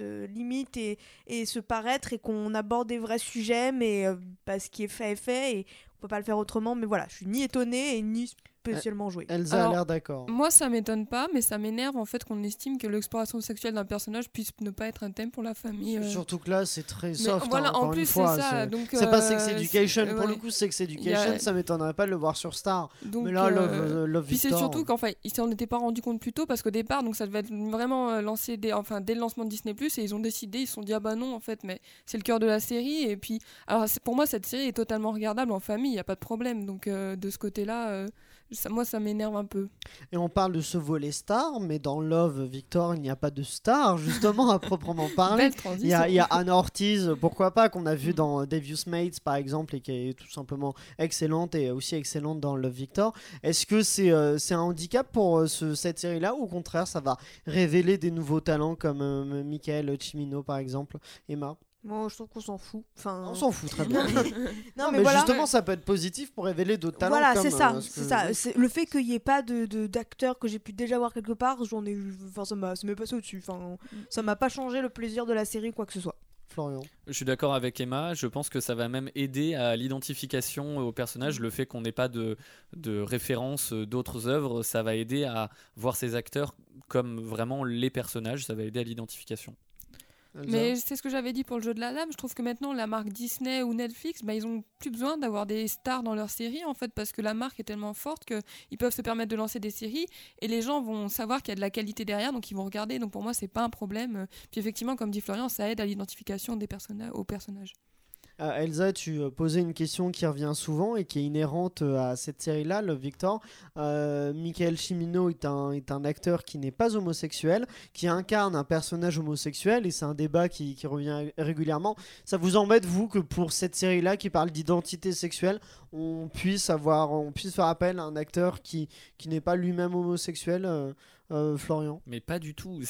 limite et, et se paraître et qu'on aborde des vrais sujets mais euh, bah, ce qui est fait est fait et on peut pas le faire autrement mais voilà je suis ni étonnée et ni spécialement jouée Elsa Alors, a l'air d'accord. Moi, ça m'étonne pas, mais ça m'énerve en fait qu'on estime que l'exploration sexuelle d'un personnage puisse ne pas être un thème pour la famille. euh. Surtout que là, c'est très Mais soft. voilà, hein, en encore plus, une c'est fois. ça. c'est- pas euh, Sex Education. Pour le ouais. coup, Sex Education, a- ça m'étonnerait pas de le voir sur Star. Donc, Mais là, Love, euh, euh, Love Puis c'est surtout qu'en fait, ils s'en étaient pas rendu compte plus tôt parce qu'au départ, donc ça devait être vraiment euh, lancé dès, enfin, dès le lancement de Disney Plus et ils ont décidé, ils se sont dit ah bah non en fait, mais c'est le cœur de la série et puis alors c'est- pour moi cette série est totalement regardable en famille, il y a pas de problème donc euh, de ce côté-là, euh, ça, moi ça m'énerve un peu. Et on parle de ce volet star, mais dans Love Victor, il n'y a pas de star, justement, à proprement parler. Il y, a, il y a Anna Ortiz, pourquoi pas, qu'on a vu Mm. dans Devious Mates par exemple, et qui est tout simplement excellente et aussi excellente dans Love Victor. Est-ce que c'est euh, c'est un handicap pour euh, ce- cette série-là ou au contraire ça va révéler des nouveaux talents comme euh, Michael Cimino par exemple Emma? Moi je trouve qu'on s'en fout enfin On s'en fout très bien. non, Non, mais, mais voilà justement, ça peut être positif pour révéler d'autres talents. voilà c'est ça euh, ce c'est que- ça c'est le fait qu'il n'y ait pas de de- d'acteurs que j'ai pu déjà voir quelque part j'en ai eu enfin ça m'a ça m'est passé au dessus enfin ça m'a pas changé le plaisir de la série ou quoi que ce soit Florian. Je suis d'accord avec Emma. Je pense que ça va même aider à l'identification au personnage. Le fait qu'on n'ait pas de, de référence euh, d'autres œuvres, ça va aider à voir ces acteurs comme vraiment les personnages. Ça va aider à l'identification. Mais c'est ce que j'avais dit pour le jeu de la lame. Je trouve que maintenant, la marque Disney ou Netflix, bah, ils ont plus besoin d'avoir des stars dans leur série, en fait, parce que la marque est tellement forte qu'ils peuvent se permettre de lancer des séries et les gens vont savoir qu'il y a de la qualité derrière, donc ils vont regarder. Donc pour moi, c'est pas un problème. Puis effectivement, comme dit Florian, ça aide à l'identification des personnages. Euh, Elsa, tu euh, posais une question qui revient souvent et qui est inhérente euh, à cette série-là, Love Victor. Euh, Michael Cimino est un, est un acteur qui n'est pas homosexuel, qui incarne un personnage homosexuel et c'est un débat qui, revient régulièrement. Ça vous embête, vous, que pour cette série-là qui parle d'identité sexuelle, on puisse, avoir, on puisse faire appel à un acteur qui, qui n'est pas lui-même homosexuel euh, Florian Mais pas du tout.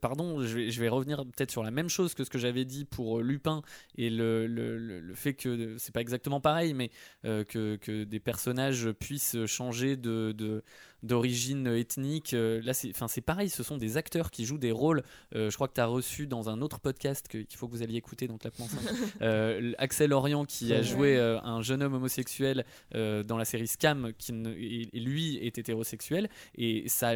Pardon, je vais, revenir peut-être sur la même chose que ce que j'avais dit pour euh, Lupin et le- le fait que c'est pas exactement pareil, mais euh, que, que des personnages puissent changer de. de- d'origine ethnique Euh, là c'est enfin c'est pareil ce sont des acteurs qui jouent des rôles. Euh, je crois que tu as reçu dans un autre podcast qu'il faut que vous alliez écouter donc la pense euh, Axel Orion qui a joué euh, un jeune homme homosexuel dans la série Scam qui et, lui est hétérosexuel et ça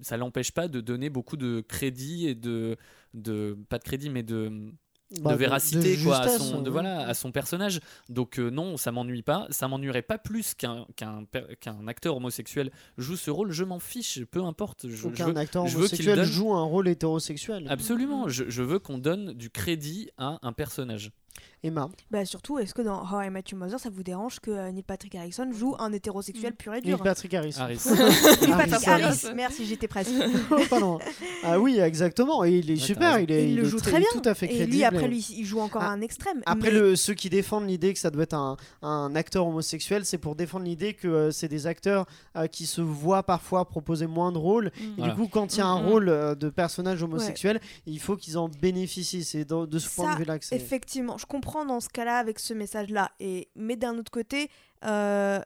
ça l'empêche pas de donner beaucoup de crédit et de de pas de crédit mais de Bah, de véracité quoi, à son, de, voilà, à son personnage. Donc euh, non, ça m'ennuie pas. Ça m'ennuierait pas plus qu'un qu'un qu'un acteur homosexuel joue ce rôle. Je m'en fiche, peu importe. Je, Aucun veux- acteur je veux qu'il homosexuel donne- joue un rôle hétérosexuel. Absolument, je, je veux qu'on donne du crédit à un personnage. Emma, Bah surtout, est-ce que dans How I Met Your Mother, ça vous dérange que euh, Neil Patrick Harrison joue un hétérosexuel pur et Neil dur Patrick Harris. Harris. Neil Patrick. Harris, merci, j'étais presque. Pas loin. Ah oui, exactement. Et il est Ouais, super. Il, est, il, le est joue très, très bien. Tout à fait et crédible. lui, après, et- lui, il joue encore Ah, un extrême. Après, mais- le, ceux qui défendent l'idée que ça doit être un, un acteur homosexuel, c'est pour défendre l'idée que euh, c'est des acteurs euh, qui se voient parfois proposer moins de rôles. Et Voilà. du coup, quand il y a un Mhm. rôle euh, de personnage homosexuel, il faut qu'ils en bénéficient. C'est dans- de ce point Ça, de vue-là que c'est. Effectivement, je comprends dans ce cas-là avec ce message-là. Mais d'un autre côté, euh,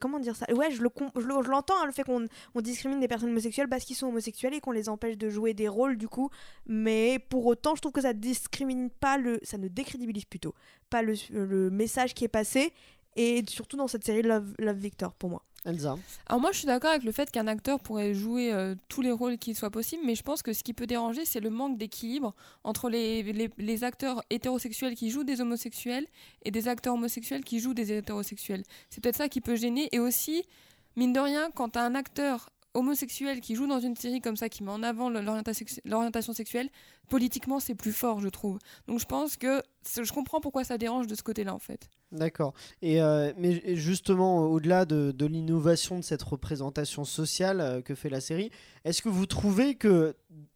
comment dire ça? Ouais, je le je le- je l'entends hein, le fait qu'on on discrimine des personnes homosexuelles parce qu'ils sont homosexuels et qu'on les empêche de jouer des rôles du coup. Mais pour autant, je trouve que ça discrimine pas le, ça ne décrédibilise plutôt pas le, message qui est passé. Et surtout dans cette série Love, Love Victor pour moi. Elsa. Alors moi je suis d'accord avec le fait qu'un acteur pourrait jouer euh, tous les rôles qu'il soit possible, mais je pense que ce qui peut déranger c'est le manque d'équilibre entre les, les, acteurs hétérosexuels qui jouent des homosexuels et des acteurs homosexuels qui jouent des hétérosexuels. C'est peut-être ça qui peut gêner et aussi, mine de rien, quand un acteur homosexuel qui joue dans une série comme ça, qui met en avant l'orientation sexuelle, politiquement c'est plus fort je trouve. Donc je pense que je comprends pourquoi ça dérange de ce côté-là en fait. D'accord. Et euh, mais justement, au-delà de, l'innovation de cette représentation sociale euh, que fait la série, est-ce que vous trouvez que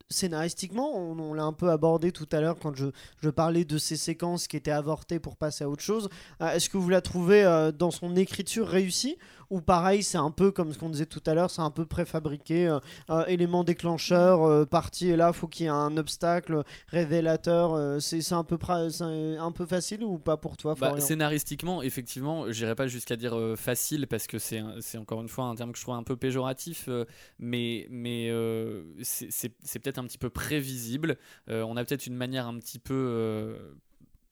scénaristiquement, on, l'a un peu abordé tout à l'heure quand je, je parlais de ces séquences qui étaient avortées pour passer à autre chose, euh, est-ce que vous la trouvez euh, dans son écriture réussie ou pareil, c'est un peu comme ce qu'on disait tout à l'heure, c'est un peu préfabriqué, euh, euh, élément déclencheur, euh, parti et là, faut qu'il y ait un obstacle révélateur. c'est un peu un facile ou pas pour toi, Bah, scénaristiquement, effectivement, j'irai pas jusqu'à dire facile parce que c'est encore une fois un terme que je trouve un peu péjoratif, mais, mais c'est peut-être un petit peu prévisible. On a peut-être une manière un petit peu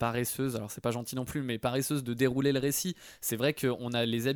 paresseuse, alors c'est pas gentil non plus, mais paresseuse de dérouler le récit. C'est vrai qu'on a les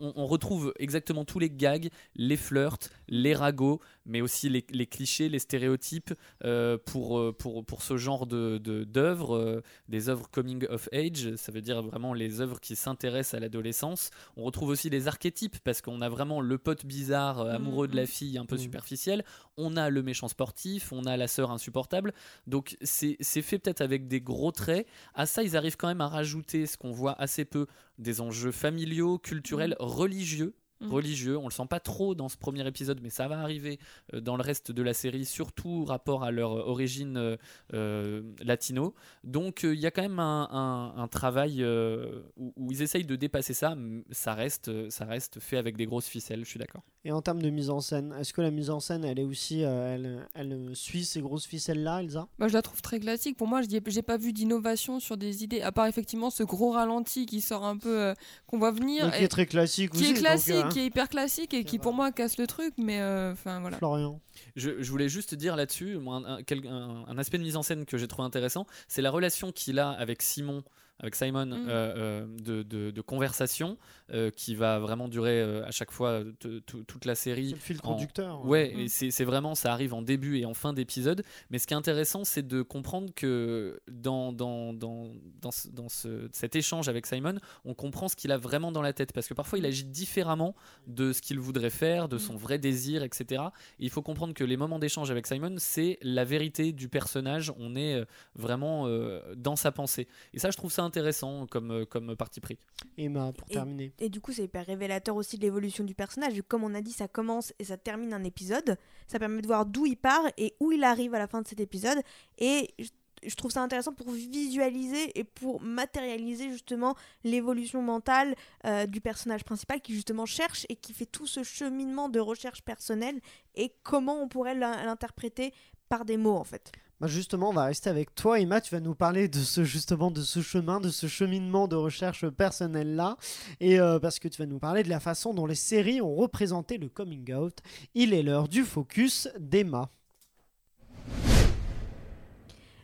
on, on retrouve exactement tous les gags, les flirts, les ragots, mais aussi les, les clichés, les stéréotypes euh, pour, euh, pour, pour ce genre de de- d'œuvres, euh, des œuvres coming of age, ça veut dire vraiment les œuvres qui s'intéressent à l'adolescence. On retrouve aussi les archétypes parce qu'on a vraiment le pote bizarre, euh, amoureux de la fille, un peu Mhm. superficiel. On a le méchant sportif, on a la sœur insupportable. Donc c'est fait peut-être avec des gros traits. À ça, ils arrivent quand même à rajouter ce qu'on voit assez peu des enjeux familiaux, culturels, religieux. Mhm. religieux, on le sent pas trop dans ce premier épisode, mais ça va arriver euh, dans le reste de la série, surtout rapport à leur euh, origine euh, latino. Donc euh, il y a quand même un, un- un travail euh, où, où ils essayent de dépasser ça. Ça reste, ça reste fait avec des grosses ficelles, je suis d'accord. Et en termes de mise en scène, est-ce que la mise en scène, elle est aussi, euh, elle, elle suit ces grosses ficelles-là, Elsa? Bah, je la trouve très classique. Pour moi, je n'ai pas vu d'innovation sur des idées, à part effectivement ce gros ralenti qui sort un peu, euh, qu'on voit venir. Donc, Qui est très classique qui aussi. est donc, classique, euh, qui est hyper classique et qui pour moi casse le truc, mais euh, enfin voilà. Florian. Je, je voulais juste dire là-dessus, un, aspect de mise en scène que j'ai trouvé intéressant, c'est la relation qu'il a avec Simon, avec Simon, Mm. euh, euh, de, de- de conversation, euh, qui va vraiment durer euh, à chaque fois t- toute la C'est série. le fil en- conducteur. Ouais, Mm. et c'est c'est vraiment, ça arrive en début et en fin d'épisode. Mais ce qui est intéressant, c'est de comprendre que dans, dans, dans, dans, ce- dans ce- cet échange avec Simon, on comprend ce qu'il a vraiment dans la tête. Parce que parfois, il agit différemment de ce qu'il voudrait faire, de son vrai désir, etc. Et il faut comprendre que les moments d'échange avec Simon, c'est la vérité du personnage. On est euh, vraiment euh, dans sa pensée. Et ça, je trouve ça intéressant comme, euh, comme parti pris. Emma, pour Et- terminer. Et du coup, c'est hyper révélateur aussi de l'évolution du personnage. Comme on a dit, ça commence et ça termine un épisode. Ça permet de voir d'où il part et où il arrive à la fin de cet épisode. Et je- trouve ça intéressant pour visualiser et pour matérialiser justement l'évolution mentale euh, du personnage principal qui justement cherche et qui fait tout ce cheminement de recherche personnelle et comment on pourrait l'in- l'interpréter par des mots en fait. Bah, justement, on va rester avec toi, Emma. Tu vas nous parler de ce justement de ce chemin, de ce cheminement de recherche personnelle là, et euh, parce que tu vas nous parler de la façon dont les séries ont représenté le coming out. Il est l'heure du focus d'Emma.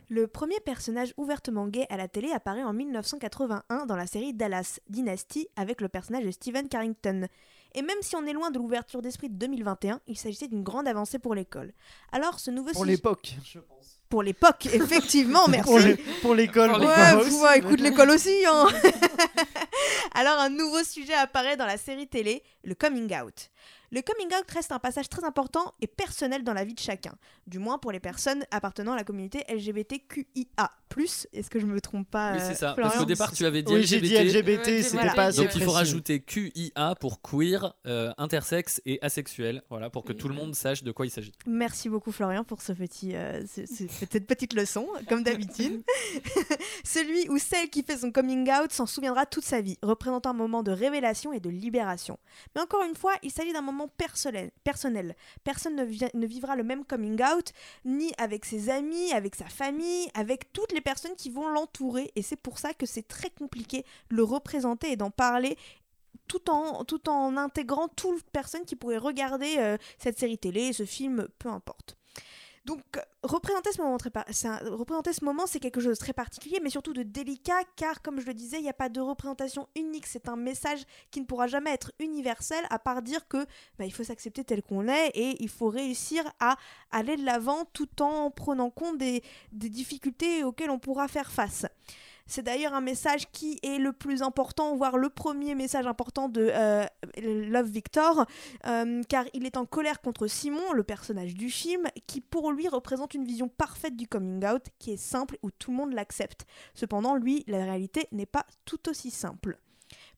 Le premier personnage ouvertement gay à la télé apparaît en 1981 dans la série Dallas Dynasty avec le personnage de Stephen Carrington. Et même si on est loin de l'ouverture d'esprit de 2021, il s'agissait d'une grande avancée pour l'école. Alors ce nouveau Pour sujet- l'époque, je pense. Pour l'époque, effectivement, merci. Pour Pour l'école. Pour Ouais, aussi, ouais, écoute l'école aussi. Hein. Alors un nouveau sujet apparaît dans la série télé, le coming out. Le coming out reste un passage très important et personnel dans la vie de chacun, du moins pour les personnes appartenant à la communauté LGBTQIA+. Est-ce que je me trompe pas Oui, euh, c'est ça. Florian Parce qu'au départ, tu avais dit Oui, dit LGBT. LGBT, Ouais, c'était voilà. pas assez Donc il faut rajouter QIA pour queer, euh, intersexe et asexuel, voilà, pour que tout le monde sache de quoi il s'agit. Merci beaucoup Florian pour ce petit, euh, ce- ce- cette petite leçon, comme d'habitude. Celui ou celle qui fait son coming out s'en souviendra toute sa vie, représentant un moment de révélation et de libération. Mais encore une fois, il s'agit d'un moment personnel. Personne ne, vi- ne vivra le même coming out, ni avec ses amis, avec sa famille, avec toutes les personnes qui vont l'entourer. Et c'est pour ça que c'est très compliqué de le représenter et d'en parler tout en, tout en intégrant toute personne qui pourrait regarder euh, cette série télé, ce film, peu importe. Donc, représenter ce moment, c'est quelque chose de très particulier, mais surtout de délicat, car comme je le disais, il n'y a pas de représentation unique. C'est un message qui ne pourra jamais être universel, à part dire que bah, il faut s'accepter tel qu'on est et il faut réussir à aller de l'avant tout en prenant compte des difficultés auxquelles on pourra faire face. C'est d'ailleurs un message qui est le plus important, voire le premier message important de euh, Love Victor, euh, car il est en colère contre Simon, le personnage du film, qui pour lui représente une vision parfaite du coming out, qui est simple où tout le monde l'accepte. Cependant, lui, la réalité n'est pas tout aussi simple.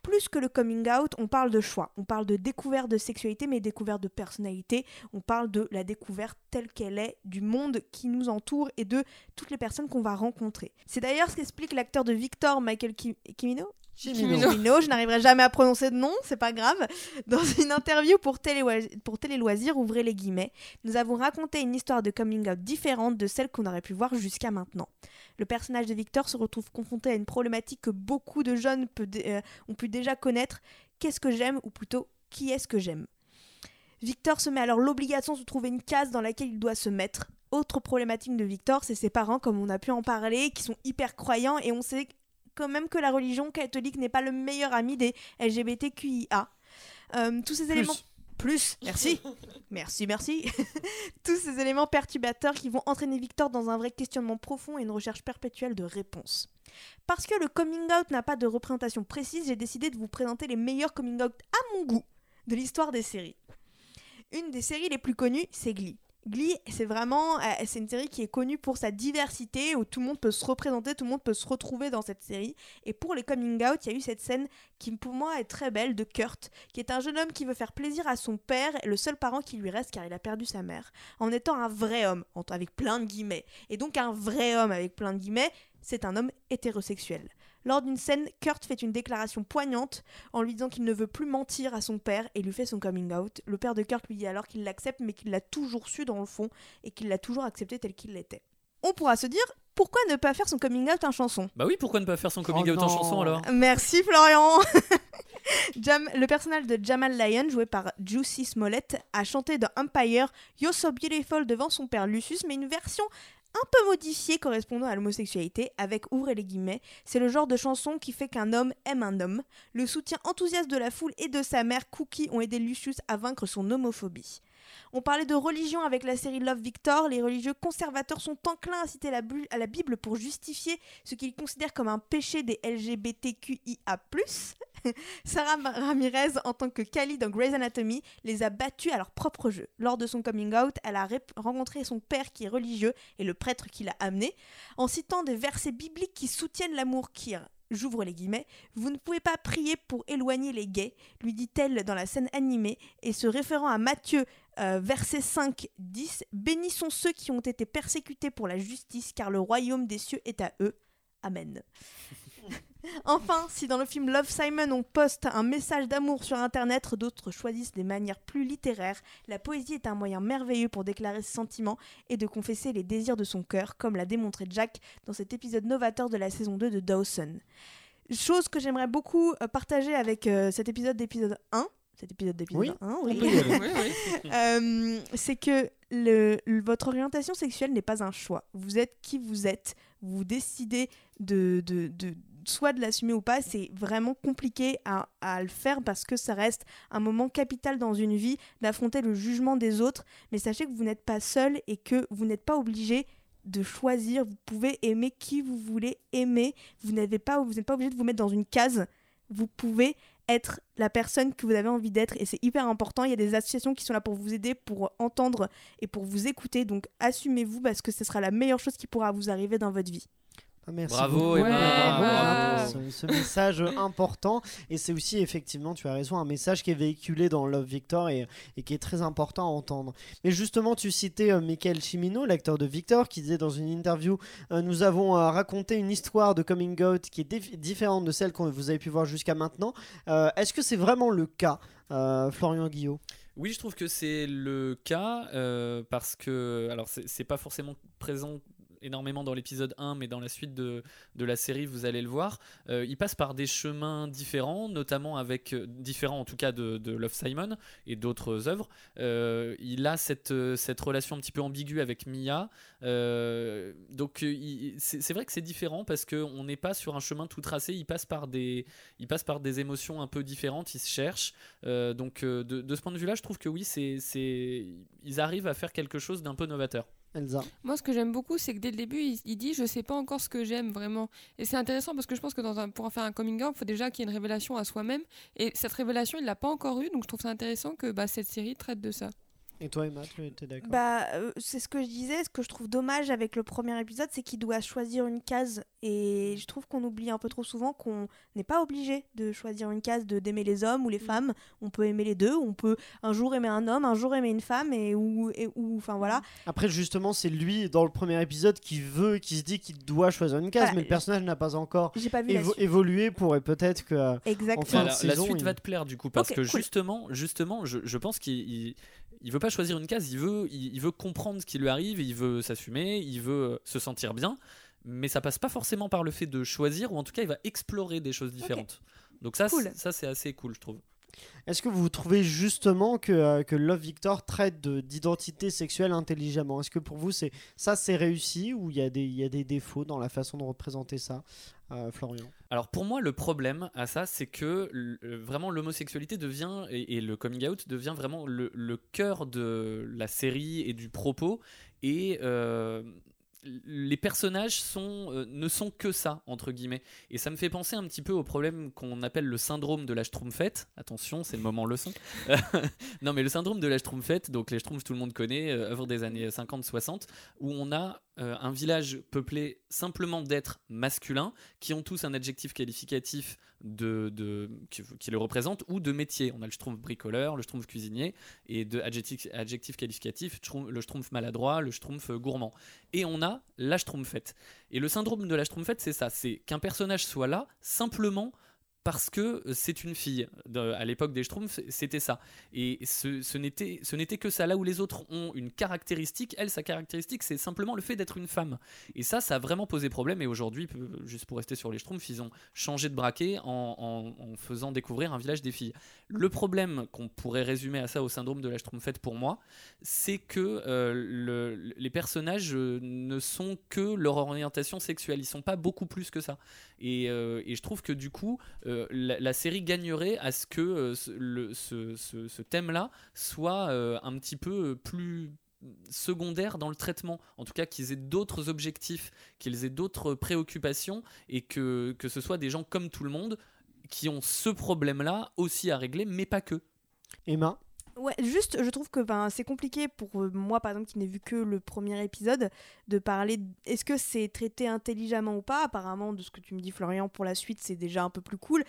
Plus que le coming out, on parle de choix, on parle de découverte de sexualité, mais découverte de personnalité, on parle de la découverte telle qu'elle est du monde qui nous entoure et de toutes les personnes qu'on va rencontrer. C'est d'ailleurs ce qu'explique l'acteur de Victor, Michael Ki- Kimino, Chimino. Chimino, je n'arriverai jamais à prononcer de nom, c'est pas grave. Dans une interview pour Télé, pour Télé Loisirs, ouvrez les guillemets, nous avons raconté une histoire de coming out différente de celle qu'on aurait pu voir jusqu'à maintenant. Le personnage de Victor se retrouve confronté à une problématique que beaucoup de jeunes peut euh, ont pu déjà connaître. Qu'est-ce que j'aime ou plutôt qui est-ce que j'aime? Victor se met alors l'obligation de trouver une case dans laquelle il doit se mettre. Autre problématique de Victor, c'est ses parents, comme on a pu en parler, qui sont hyper croyants et on sait quand même que la religion catholique n'est pas le meilleur ami des LGBTQIA. Euh, tous ces éléments. Plus, merci. merci, merci. tous ces éléments perturbateurs qui vont entraîner Victor dans un vrai questionnement profond et une recherche perpétuelle de réponses. Parce que le coming out n'a pas de représentation précise, j'ai décidé de vous présenter les meilleurs coming out à mon goût de l'histoire des séries. Une des séries les plus connues, c'est Glee. Glee, c'est vraiment, euh, c'est une série qui est connue pour sa diversité, où tout le monde peut se représenter, tout le monde peut se retrouver dans cette série. Et pour les coming out, il y a eu cette scène qui pour moi est très belle de Kurt, qui est un jeune homme qui veut faire plaisir à son père, le seul parent qui lui reste car il a perdu sa mère, en étant un vrai homme, avec plein de guillemets. Et donc un vrai homme avec plein de guillemets, c'est un homme hétérosexuel. Lors d'une scène, Kurt fait une déclaration poignante en lui disant qu'il ne veut plus mentir à son père et lui fait son coming out. Le père de Kurt lui dit alors qu'il l'accepte mais qu'il l'a toujours su dans le fond et qu'il l'a toujours accepté tel qu'il l'était. On pourra se dire pourquoi ne pas faire son coming out en chanson? Bah oui, pourquoi ne pas faire son coming Oh out en chanson alors? Merci Florian Jam- Le personnage de Jamal Lyon, joué par Juicy Smollett, a chanté dans Empire You're So Beautiful devant son père Lucius, mais une version un peu modifiée correspondant à l'homosexualité, avec ouvrez les guillemets, c'est le genre de chanson qui fait qu'un homme aime un homme. Le soutien enthousiaste de la foule et de sa mère Cookie ont aidé Lucius à vaincre son homophobie. On parlait de religion avec la série Love Victor. Les religieux conservateurs sont enclins à citer la, Bible pour justifier ce qu'ils considèrent comme un péché des LGBTQIA. Sarah Ramirez, en tant que Kali dans Grey's Anatomy, les a battus à leur propre jeu. Lors de son coming out, elle a rencontré son père qui est religieux et le prêtre qui l'a amené, en citant des versets bibliques qui soutiennent l'amour queer. J'ouvre les guillemets. Vous ne pouvez pas prier pour éloigner les gays, lui dit-elle dans la scène animée, et se référant à Matthieu Euh, verset 5, 10. Bénissons ceux qui ont été persécutés pour la justice, car le royaume des cieux est à eux. Amen. Enfin, si dans le film Love Simon on poste un message d'amour sur internet, d'autres choisissent des manières plus littéraires, la poésie est un moyen merveilleux pour déclarer ses sentiments et de confesser les désirs de son cœur, comme l'a démontré Jack dans cet épisode novateur de la saison 2 de Dawson. Chose que j'aimerais beaucoup euh, partager avec euh, cet épisode d'épisode 1. Cet épisode d'épisode Oui, 1, on oui. peut y aller. Oui, oui. Euh, c'est que le, le- votre orientation sexuelle n'est pas un choix. Vous êtes qui vous êtes. Vous décidez de, de, de- soit de l'assumer ou pas. C'est vraiment compliqué à, à le faire parce que ça reste un moment capital dans une vie d'affronter le jugement des autres. Mais sachez que vous n'êtes pas seul et que vous n'êtes pas obligé de choisir. Vous pouvez aimer qui vous voulez aimer. Vous n'avez pas, vous n'êtes pas obligé de vous mettre dans une case. Vous pouvez être la personne que vous avez envie d'être et c'est hyper important. Il y a des associations qui sont là pour vous aider, pour entendre et pour vous écouter. Donc assumez-vous parce que ce sera la meilleure chose qui pourra vous arriver dans votre vie. Ah, Merci Bravo, Emma, Bravo, bravo. pour Ce, ce message important. Et c'est aussi effectivement tu as raison un message qui est véhiculé dans Love Victor et, et qui est très important à entendre. Mais justement tu citais euh, Michael Cimino l'acteur de Victor qui disait dans une interview euh, nous avons euh, raconté une histoire de coming out qui est dif- différente de celle que vous avez pu voir jusqu'à maintenant. Euh, est-ce que c'est vraiment le cas euh, Florian Guillot? Oui, je trouve que c'est le cas euh, parce que, alors c'est pas forcément présent énormément dans l'épisode 1, mais dans la suite de, de la série, vous allez le voir. Euh, il passe par des chemins différents, notamment avec, euh, différents en tout cas de, Love Simon et d'autres œuvres. Euh, il a cette, cette relation un petit peu ambiguë avec Mia. Donc c'est vrai que c'est différent parce qu'on n'est pas sur un chemin tout tracé, il passe par des, il passe par des émotions un peu différentes, il se cherche. Donc de, ce point de vue-là, je trouve que oui, c'est, ils arrivent à faire quelque chose d'un peu novateur. Elsa Moi, ce que j'aime beaucoup, c'est que dès le début, il, dit Je sais pas encore ce que j'aime vraiment. Et c'est intéressant parce que je pense que dans un, pour en faire un coming out, il faut déjà qu'il y ait une révélation à soi-même. Et cette révélation, il l'a pas encore eue. Donc je trouve ça intéressant que bah, cette série traite de ça. Et toi Emma tu es d'accord Bah, euh, c'est ce que je disais. Ce que je trouve dommage avec le premier épisode, c'est qu'il doit choisir une case. Et je trouve qu'on oublie un peu trop souvent qu'on n'est pas obligé de choisir une case, de d'aimer les hommes ou les femmes. On peut aimer les deux. On peut un jour aimer un homme, un jour aimer une femme, et ou, et, ou enfin voilà. Après, justement, c'est lui dans le premier épisode qui veut, qui se dit qu'il doit choisir une case, Voilà. mais le personnage n'a pas encore J'ai pas vu la évo- suite. évolué pour et peut-être que. Exactement. Fin de la, la saison, suite il- va te plaire du coup parce que cool. justement, justement, je, je pense qu'il il, veut pas choisir une case, il veut, il, il veut comprendre ce qui lui arrive, il veut s'assumer, il veut euh, se sentir bien, mais ça passe pas forcément par le fait de choisir ou en tout cas il va explorer des choses différentes. Donc ça, Cool. ça c'est assez cool, je trouve. Est-ce que vous trouvez justement que, euh, que Love Victor traite de- d'identité sexuelle intelligemment? Est-ce que pour vous, c'est ça c'est réussi ou il y, a des- y des défauts dans la façon de représenter ça, euh, Florian? Alors pour moi, le problème à ça, c'est que euh, vraiment l'homosexualité devient, et, le coming out devient vraiment le, cœur de la série et du propos. Et les personnages euh, ne sont que ça, entre guillemets. Et ça me fait penser un petit peu au problème qu'on appelle le syndrome de la Schtroumpfette. Attention, c'est le moment leçon. non, mais le syndrome de la Schtroumpfette, donc les Schtroumpfs, tout le monde connaît, euh, œuvre des années 50-60, où on a euh, un village peuplé simplement d'êtres masculins qui ont tous un adjectif qualificatif de, qui, le représente ou de métier. On a le schtroumpf bricoleur, le schtroumpf cuisinier et de adjectif, adjectif qualificatif, schtroumpf- le schtroumpf maladroit, le schtroumpf gourmand. Et on a la schtroumpfette. Et le syndrome de la schtroumpfette, c'est ça, c'est qu'un personnage soit là simplement parce que c'est une fille. À l'époque des Schtroumpfs, c'était ça. Et ce, ce n'était que ça. Là où les autres ont une caractéristique, elle, sa caractéristique, c'est simplement le fait d'être une femme. Et ça, ça a vraiment posé problème. Et aujourd'hui, juste pour rester sur les Schtroumpfs, ils ont changé de braquet en, faisant découvrir un village des filles. Le problème qu'on pourrait résumer à ça au syndrome de la Schtroumpfette pour moi, c'est que euh, le- les personnages euh, ne sont que leur orientation sexuelle. Ils sont pas beaucoup plus que ça. Et, euh, je trouve que du coup, la, la série gagnerait à ce que euh, ce, thème-là soit euh, un petit peu plus secondaire dans le traitement, en tout cas qu'ils aient d'autres objectifs, qu'ils aient d'autres préoccupations et que, que ce soit des gens comme tout le monde qui ont ce problème-là aussi à régler, mais pas que. Emma? Ouais, juste, je trouve que ben, c'est compliqué pour euh, moi, par exemple, qui n'ai vu que le premier épisode, de parler. Est-ce que c'est traité intelligemment ou pas? Apparemment, de ce que tu me dis, Florian, pour la suite, c'est déjà un peu plus cool.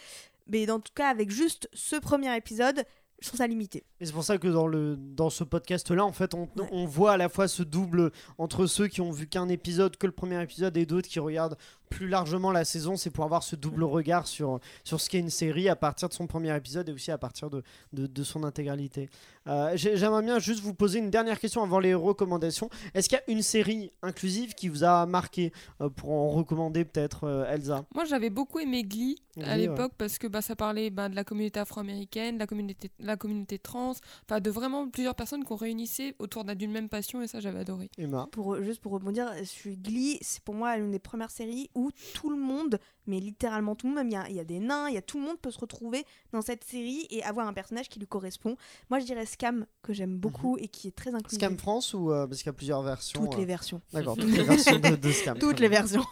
Mais dans tout cas, avec juste ce premier épisode, je trouve ça limité. Et c'est pour ça que dans, le, dans ce podcast-là, en fait, on, Ouais. on voit à la fois ce double entre ceux qui ont vu qu'un épisode, que le premier épisode, et d'autres qui regardent plus largement la saison. C'est pour avoir ce double regard sur, sur ce qu'est une série à partir de son premier épisode et aussi à partir de, de, de son intégralité. Euh, j'ai- J'aimerais bien juste vous poser une dernière question avant les recommandations. Est-ce qu'il y a une série inclusive qui vous a marqué euh, pour en recommander peut-être euh, Elsa? Moi, j'avais beaucoup aimé Glee à ouais. l'époque parce que bah, ça parlait bah, de la communauté afro-américaine, la communauté, la communauté trans, enfin de vraiment plusieurs personnes qu'on réunissait autour d'un- d'une même passion et ça, j'avais adoré. Emma? Pour, juste pour rebondir, je suis Glee, c'est pour moi l'une des premières séries où tout le monde, mais littéralement tout le monde, même il y a, il y a des nains, il y a tout le monde peut se retrouver dans cette série et avoir un personnage qui lui correspond. Moi je dirais Scam, que j'aime beaucoup et qui est très inclusif. Scam France ou euh, parce qu'il y a plusieurs versions Toutes euh, les versions. D'accord, toutes les versions de, de Scam. Toutes les versions.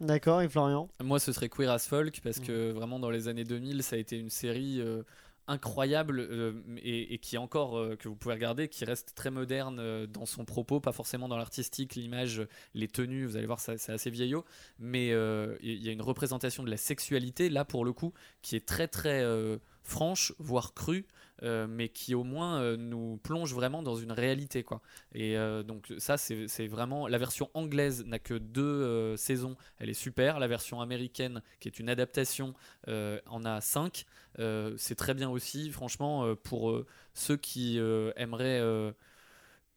D'accord, et Florian? Moi, ce serait Queer as Folk parce Mm. que vraiment dans les années 2000, ça a été une série euh, incroyable euh, et, qui est encore euh, que vous pouvez regarder, qui reste très moderne euh, dans son propos, pas forcément dans l'artistique, l'image, les tenues. Vous allez voir, c'est assez vieillot, mais il y a une représentation de la sexualité là pour le coup qui est très très franche, voire crue. Euh, mais qui au moins euh, nous plonge vraiment dans une réalité quoi. Et euh, donc ça c'est vraiment la version anglaise n'a que deux saisons, elle est super. La version américaine qui est une adaptation en a cinq, c'est très bien aussi. Franchement pour ceux qui aimeraient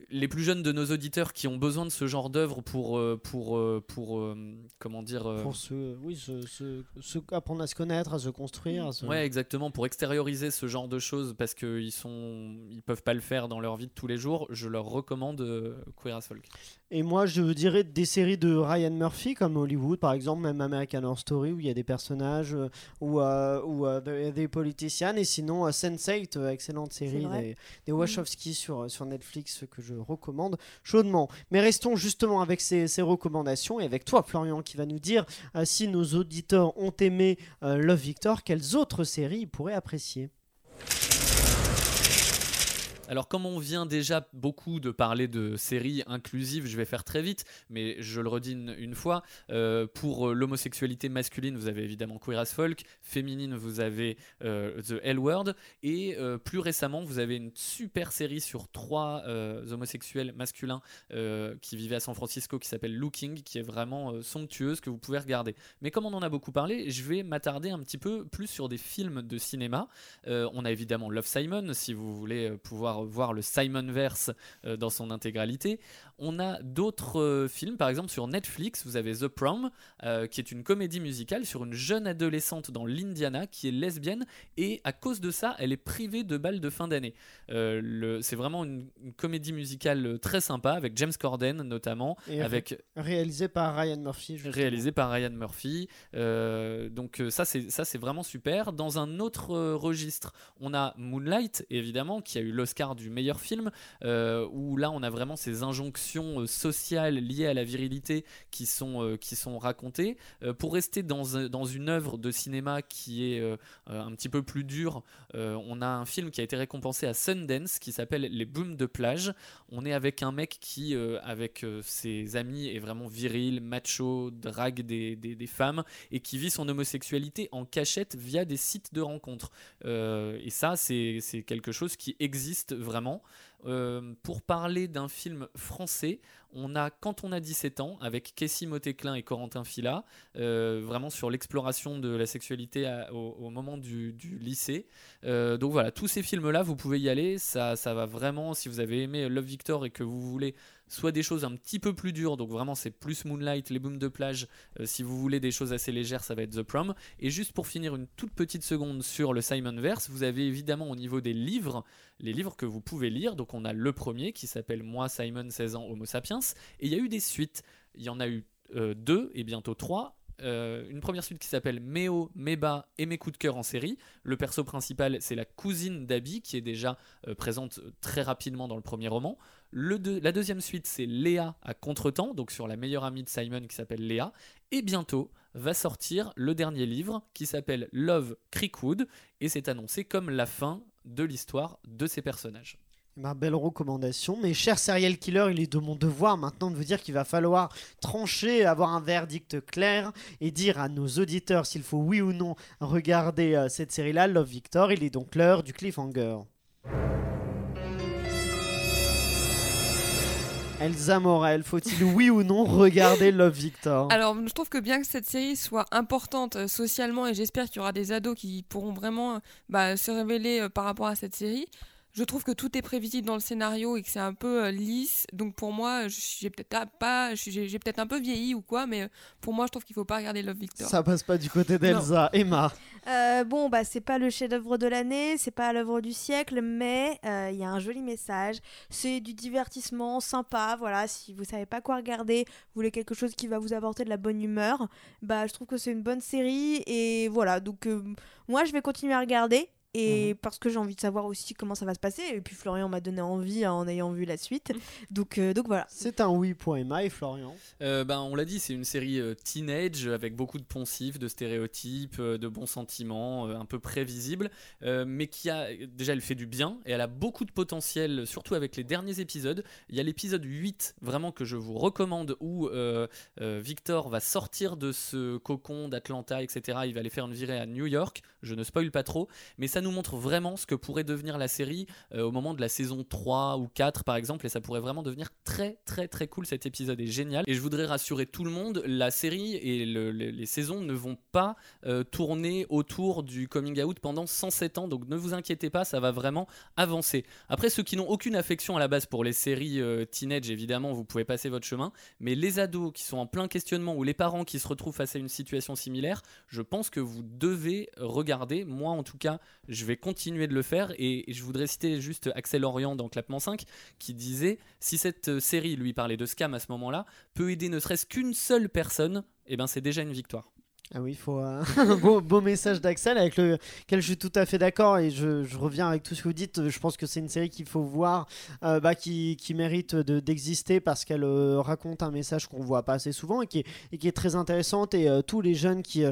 les plus jeunes de nos auditeurs qui ont besoin de ce genre d'œuvre pour euh, pour euh, pour euh, comment dire Pour se, oui, se, se- se- apprendre à se connaître, à se construire. à se- Ouais, exactement. Pour extérioriser ce genre de choses, parce qu'ils sont, ils peuvent pas le faire dans leur vie de tous les jours, je leur recommande Queer as Folk. Et moi, je dirais des séries de Ryan Murphy, comme Hollywood, par exemple, même American Horror Story, où il y a des personnages, ou, euh, ou euh, The- des politiciens. Et sinon, euh, Sense8, euh, excellente série des, des Wachowski sur, sur Netflix, que je recommande chaudement. Mais restons justement avec ces, recommandations, et avec toi, Florian, qui va nous dire euh, si nos auditeurs ont aimé euh, Love Victor, quelles autres séries ils pourraient apprécier? Alors, comme on vient déjà beaucoup de parler de séries inclusives, je vais faire très vite, mais je le redis une, fois. euh, pour euh, l'homosexualité masculine, vous avez évidemment Queer as Folk. Féminine, vous avez euh, The L Word. Et plus récemment, vous avez une super série sur trois homosexuels masculins qui vivaient à San Francisco qui s'appelle Looking, qui est vraiment somptueuse, que vous pouvez regarder. Mais comme on en a beaucoup parlé, je vais m'attarder un petit peu plus sur des films de cinéma. On a évidemment Love Simon, si vous voulez euh, voir le Simonverse euh, dans son intégralité. On a d'autres euh, films, par exemple sur Netflix, vous avez The Prom, euh, qui est une comédie musicale sur une jeune adolescente dans l'Indiana qui est lesbienne et à cause de ça, elle est privée de balles de fin d'année. Euh, c'est vraiment une, une comédie musicale très sympa avec James Corden notamment, Et avec Réalisé par Ryan Murphy. justement. réalisé par Ryan Murphy. Donc ça c'est ça c'est vraiment super. Dans un autre registre, on a Moonlight évidemment qui a eu l'Oscar du meilleur film où là on a vraiment ces injonctions euh, sociales liées à la virilité qui sont euh, qui sont racontées. Euh, pour rester dans dans une œuvre de cinéma qui est un petit peu plus dure, on a un film qui a été récompensé à Sundance qui s'appelle Les Booms de plage. On est avec un mec qui, avec ses amis, est vraiment viril, macho, drague des, des- femmes et qui vit son homosexualité en cachette via des sites de rencontres. Et ça, c'est quelque chose qui existe vraiment. Euh, pour parler d'un film français, on a Quand on a 17 ans avec Kessie Motéclin et Corentin Fila, euh, vraiment sur l'exploration de la sexualité au, moment du, du lycée. Euh, donc voilà, tous ces films-là, vous pouvez y aller. Ça, ça va vraiment, si vous avez aimé Love Victor et que vous voulez soit des choses un petit peu plus dures, donc vraiment c'est plus Moonlight, les booms de plage. Euh, si vous voulez des choses assez légères, ça va être The Prom. Et juste pour finir une toute petite seconde sur le Simonverse, vous avez évidemment au niveau des livres, les livres que vous pouvez lire. Donc on a le premier qui s'appelle Moi Simon 16 ans Homo sapiens, et il y a eu des suites. Il y en a eu euh, deux et bientôt trois. Euh, une première suite qui s'appelle Méo, Méba et mes coups de cœur en série. Le perso principal, c'est la cousine d'Abby qui est déjà euh, présente très rapidement dans le premier roman. La deuxième suite, c'est Léa à contretemps, donc sur la meilleure amie de Simon qui s'appelle Léa. Et bientôt va sortir le dernier livre qui s'appelle Love Creekwood et c'est annoncé comme la fin de l'histoire de ces personnages. Ma belle recommandation. Mais cher serial killer, il est de mon devoir maintenant de vous dire qu'il va falloir trancher, avoir un verdict clair et dire à nos auditeurs s'il faut oui ou non regarder euh, cette série-là, Love Victor. Il est donc l'heure du cliffhanger. Elsa Morel, faut-il oui ou non regarder Love Victor? Alors, je trouve que bien que cette série soit importante euh, socialement, et j'espère qu'il y aura des ados qui pourront vraiment euh, bah, se révéler par rapport à cette série, je trouve que tout est prévisible dans le scénario et que c'est un peu euh, lisse. Donc pour moi, je- j'ai peut-être pas, j'ai peut-être un peu vieilli ou quoi, mais euh, pour moi, je trouve qu'il faut pas regarder Love Victor. Ça passe pas du côté d'Elsa. Emma, Euh, bon, bah, c'est pas le chef-d'œuvre de l'année, c'est pas l'œuvre du siècle, mais euh, il y a un joli message. C'est du divertissement sympa. Voilà, si vous savez pas quoi regarder, vous voulez quelque chose qui va vous apporter de la bonne humeur, bah, je trouve que c'est une bonne série. Et voilà, donc euh, moi, je vais continuer à regarder. Et parce que j'ai envie de savoir aussi comment ça va se passer. Et puis Florian m'a donné envie hein, en ayant vu la suite. Donc, euh, donc voilà. c'est un oui pour Emma et Florian. Euh, ben, on l'a dit, c'est une série euh, teenage avec beaucoup de poncifs, de stéréotypes, euh, de bons sentiments, euh, un peu prévisibles, euh, mais qui a déjà elle fait du bien et elle a beaucoup de potentiel, surtout avec les derniers épisodes. Il y a l'épisode 8 vraiment que je vous recommande où euh, euh, Victor va sortir de ce cocon d'Atlanta, etc. Il va aller faire une virée à New York. Je ne spoil pas trop, mais ça nous montre vraiment ce que pourrait devenir la série euh, au moment de la saison 3 ou 4 par exemple et ça pourrait vraiment devenir très très très cool cet épisode est génial. Et je voudrais rassurer tout le monde la série et le- le- les saisons ne vont pas euh, tourner autour du coming out pendant 107 ans donc ne vous inquiétez pas ça va vraiment avancer. Après ceux qui n'ont aucune affection à la base pour les séries euh, teenage évidemment vous pouvez passer votre chemin mais les ados qui sont en plein questionnement ou les parents qui se retrouvent face à une situation similaire je pense que vous devez regarder moi en tout cas je vais continuer de le faire et je voudrais citer juste Axel Orient dans Clapement 5 qui disait si cette euh, série lui parlait de scam à ce moment-là peut aider ne serait-ce qu'une seule personne et ben c'est déjà une victoire. Ah oui, il faut un beau, message d'Axel avec lequel je suis tout à fait d'accord et je, reviens avec tout ce que vous dites. Je pense que c'est une série qu'il faut voir, euh, bah, qui, mérite de- d'exister parce qu'elle euh, raconte un message qu'on voit pas assez souvent et qui est, très intéressante. Et euh, tous les jeunes qui,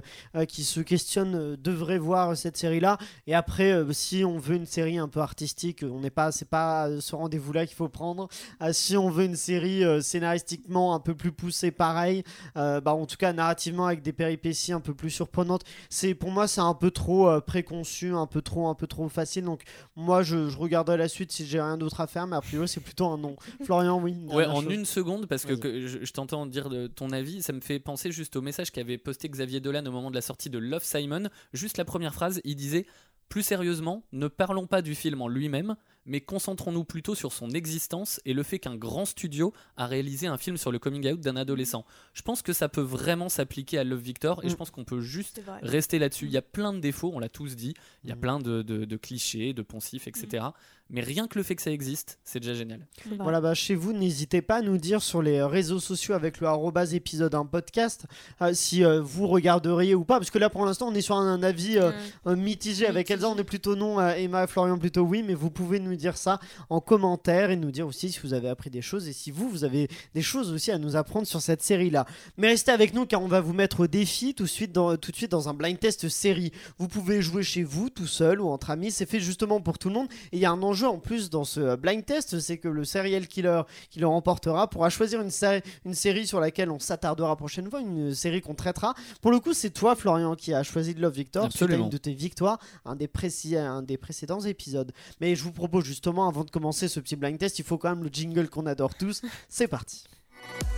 qui se questionnent devraient voir cette série-là. Et après, si on veut une série un peu artistique, on n'est pas, c'est pas ce rendez-vous-là qu'il faut prendre. Si on veut une série scénaristiquement un peu plus poussée, pareil, bah, en tout cas narrativement avec des péripéties un peu plus surprenantes. C'est pour moi c'est un peu trop euh, préconçu, un peu trop un peu trop facile. Donc moi je, je regarderai la suite si j'ai rien d'autre à faire, mais a priori c'est plutôt un non. Florian oui. Ouais, en chose. une seconde, parce que, je, je t'entends dire de ton avis, ça me fait penser juste au message qu'avait posté Xavier Dolan au moment de la sortie de Love Simon. Juste la première phrase, il disait Plus sérieusement, ne parlons pas du film en lui-même, mais concentrons-nous plutôt sur son existence et le fait qu'un grand studio a réalisé un film sur le coming out d'un adolescent. Je pense que ça peut vraiment s'appliquer à Love Victor et je Mm. pense qu'on peut juste rester là-dessus. Il y a plein de défauts, on l'a tous dit, il y a Mm. plein de, de- de clichés, de poncifs, etc. Mais rien que le fait que ça existe, c'est déjà génial. Vrai. Voilà, bah, chez vous, n'hésitez pas à nous dire sur les réseaux sociaux avec le arrobas épisode 1 podcast euh, si euh, vous regarderiez ou pas. Parce que là, pour l'instant, on est sur un, un avis euh, un mitigé avec. Elsa. On est plutôt non, euh, Emma et Florian plutôt oui. Mais vous pouvez nous dire ça en commentaire et nous dire aussi si vous avez appris des choses et si vous, vous avez des choses aussi à nous apprendre sur cette série-là. Mais restez avec nous car on va vous mettre au défi tout de suite dans, tout de suite dans un blind test série. Vous pouvez jouer chez vous, tout seul ou entre amis. C'est fait justement pour tout le monde. Et il y a un enjeu en plus dans ce euh, blind test, c'est que le serial killer qui le remportera pourra choisir une, sé- une série sur laquelle on s'attardera prochaine fois, une série qu'on traitera. Pour le coup, c'est toi, Florian, qui a choisi de Love Victor. Absolument. une de tes victoires, un des, précis- un des précédents épisodes. Mais je vous propose justement, avant de commencer ce petit blind test, il faut quand même le jingle qu'on adore tous. C'est parti.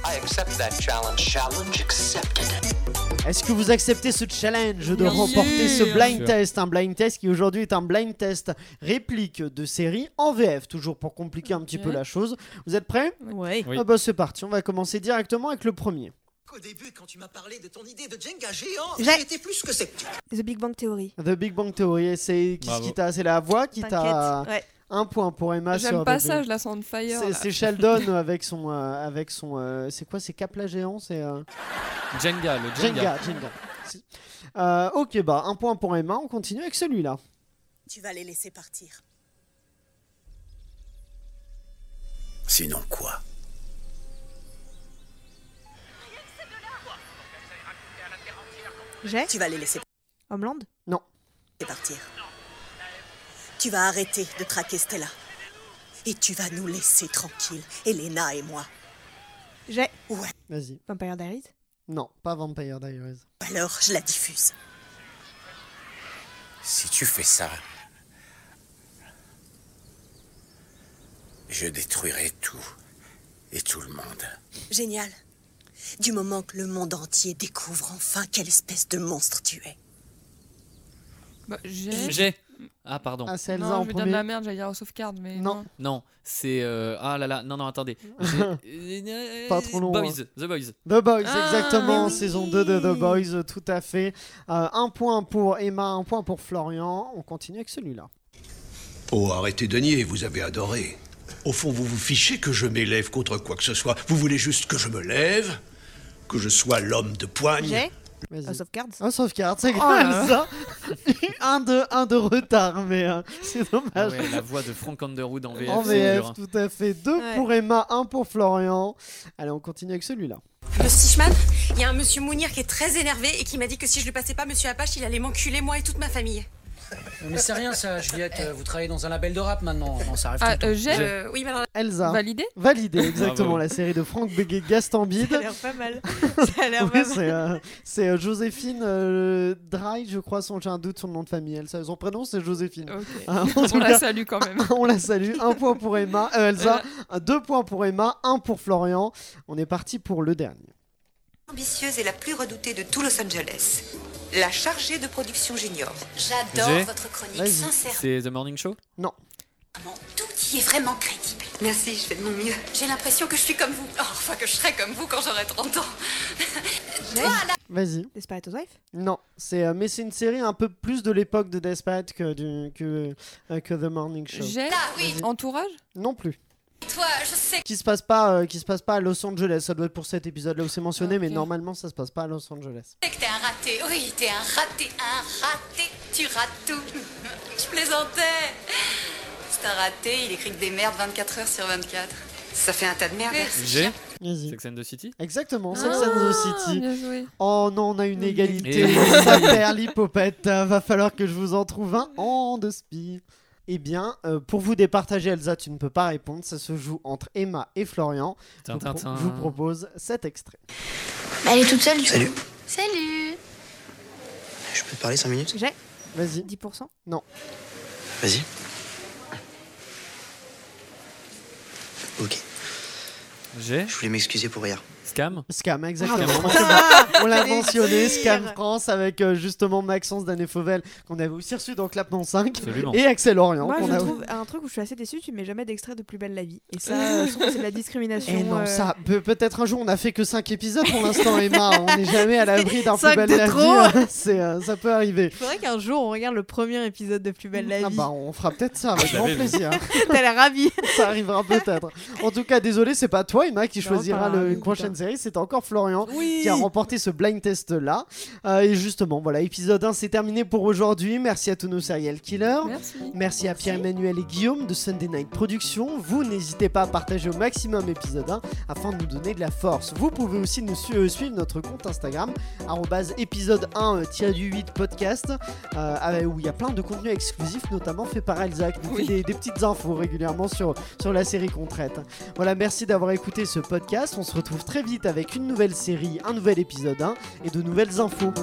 I accept that challenge. Challenge accepted. Est-ce que vous acceptez ce challenge de remporter ce blind test? Un blind test qui aujourd'hui est un blind test réplique de série en VF, toujours pour compliquer un petit peu la chose. Vous êtes prêts? Ouais. Oui. Ah bah c'est parti, on va commencer directement avec le premier. Au début, quand tu m'as parlé de ton idée de Jenga géant, J'ai- été plus que sceptique. The Big Bang Theory. The Big Bang Theory, et c'est qui, Bravo. qui t'a, c'est la voix qui t'a T'inquiète. Ouais. Un point pour Emma sur J'aime pas ça, je la sens de fire. C'est, c'est Sheldon avec son, euh, avec son, euh, c'est quoi, c'est Capla géant, c'est euh, Jenga, le Jenga. Jenga, Jenga. C'est- Euh, ok bah un point pour Emma, on continue avec celui-là. Tu vas les laisser partir. Sinon quoi? J'ai? Tu vas les laisser Homeland? partir. Tu vas arrêter de traquer Stella. Et tu vas nous laisser tranquilles, Elena et moi. J'ai Ouais, Vas-y. Vampire Diaries? Non, pas Vampire Diaries. alors je la diffuse. Si tu fais ça, je détruirai tout et tout le monde. Génial. Du moment que le monde entier découvre enfin quelle espèce de monstre tu es. Bah, j'ai. J'ai. Ah, pardon. Ah, c'est Elsa Non, en je vais dire de la merde, j'allais dire au sauvegarde, mais Non. non. Non, c'est. euh, Ah là là, non, non, attendez. J'ai- Pas trop long, Boys, hein. The Boys. The Boys, Ah, exactement, mais oui. saison 2 de The Boys, tout à fait. Euh, un point pour Emma, un point pour Florian. On continue avec celui-là. Oh, arrêtez de nier, vous avez adoré. Au fond, vous vous fichez que je m'élève contre quoi que ce soit. Vous voulez juste que je me lève, que je sois l'homme de poigne. J'ai. House of Cards. Un sauvegarde, c'est Oh là là. ça. un, de, un de retard, mais euh, c'est Ah dommage. ouais, la voix de Frank Underwood en VF. en VF, tout à fait. Deux Ouais. pour Emma, un pour Florian. Allez, on continue avec celui-là. Le Stichman, il y a un monsieur Mounir qui est très énervé et qui m'a dit que si je lui passais pas monsieur Apache, il allait m'enculer moi et toute ma famille. Mais c'est rien ça, Juliette. euh, Vous travaillez dans un label de rap maintenant. Non, ça arrive Ah, tout le euh, temps. j'ai Euh, oui, alors Elsa. validé Validé, exactement, Bravo. la série de Franck Béguet Gastambide. Ça a l'air pas mal. Ça a l'air Oui, pas mal. c'est euh, c'est, euh, Joséphine euh, Dry, je crois, son, j'ai un doute sur le nom de famille. Elsa, son prénom, c'est Joséphine. Ah, tout On la salue quand même. on la salue. Un point pour Emma, euh, Elsa, deux points pour Emma, un pour Florian. On est parti pour le dernier. ambitieuse et la plus redoutée de tout Los Angeles. La chargée de production junior. J'adore votre chronique, sincèrement. C'est The Morning Show Tout y est vraiment crédible. Merci, je fais de mon mieux. J'ai l'impression que je suis comme vous. Oh, enfin que je serai comme vous quand j'aurai 30 ans. Vas-y. Desperate Housewives Non, c'est euh, mais c'est une série un peu plus de l'époque de Desperate que du que euh, que The Morning Show. J'ai Ah oui, entourage Non plus. Toi, je sais. Qui se passe pas euh, qui se passe pas à Los Angeles. Ça doit être pour cet épisode là où c'est mentionné, mais normalement ça se passe pas à Los Angeles. que t'es un raté. Oui, t'es un raté, un raté. Tu rates tout. Je plaisantais. C'est un raté, il écrit que des merdes 24 heures sur 24. Ça fait un tas de merde. J'ai Vas-y. Sex and the City Exactement, Sex Ah, and the City. Bien joué. Oh non, on a une Oui. égalité. Ça perd l'hypopète. Va falloir que je vous en trouve un en de spi. Eh bien, euh, pour vous départager, Elsa, tu ne peux pas répondre. Ça se joue entre Emma et Florian. Je vous, pro- Tintin. je vous propose cet extrait. Elle est toute seule. Salut. Salut. Je peux te parler 5 minutes? J'ai Vas-y. 10%. Vas-y. Ok. J'ai Je voulais m'excuser pour hier. Scam? Scam, exactement. Ah, on l'a mentionné. Scam France, avec euh, justement Maxence Danet-Fauvel, qu'on avait aussi reçu dans Clapement 5, Absolument. et Axel Orient. Moi, je a- trouve un truc où je suis assez déçue, tu mets jamais d'extrait de Plus belle la vie. Et ça, je trouve que c'est de la discrimination. Eh non, euh, ça, peut- peut-être un jour, on a fait que 5 épisodes pour l'instant, Emma. On n'est jamais à l'abri d'un plus belle la trop. vie. C'est, euh, ça peut arriver. Faudrait qu'un jour on regarde le premier épisode de Plus belle la Ah vie. bah, on fera peut-être ça avec grand plaisir. T'as l'air ravie. ça arrivera peut-être. En tout cas, désolé, c'est pas toi, Emma, qui Non, choisira le- une prochaine série. C'est encore Florian Oui. qui a remporté ce blind test là. Euh, et justement, voilà, épisode 1, c'est terminé pour aujourd'hui. Merci à tous nos serial killers. Merci. Merci à Pierre-Emmanuel et Guillaume de Sunday Night Productions. Vous n'hésitez pas à partager au maximum épisode 1 afin de nous donner de la force. Vous pouvez aussi nous su- euh, suivre notre compte Instagram épisode 1-8 podcast euh, avec- où il y a plein de contenus exclusifs notamment fait par Elsa qui nous Oui. fait des, des petites infos régulièrement sur, sur la série qu'on traite. Voilà, merci d'avoir écouté ce podcast. On se retrouve très avec une nouvelle série, un nouvel épisode 1 et de nouvelles infos.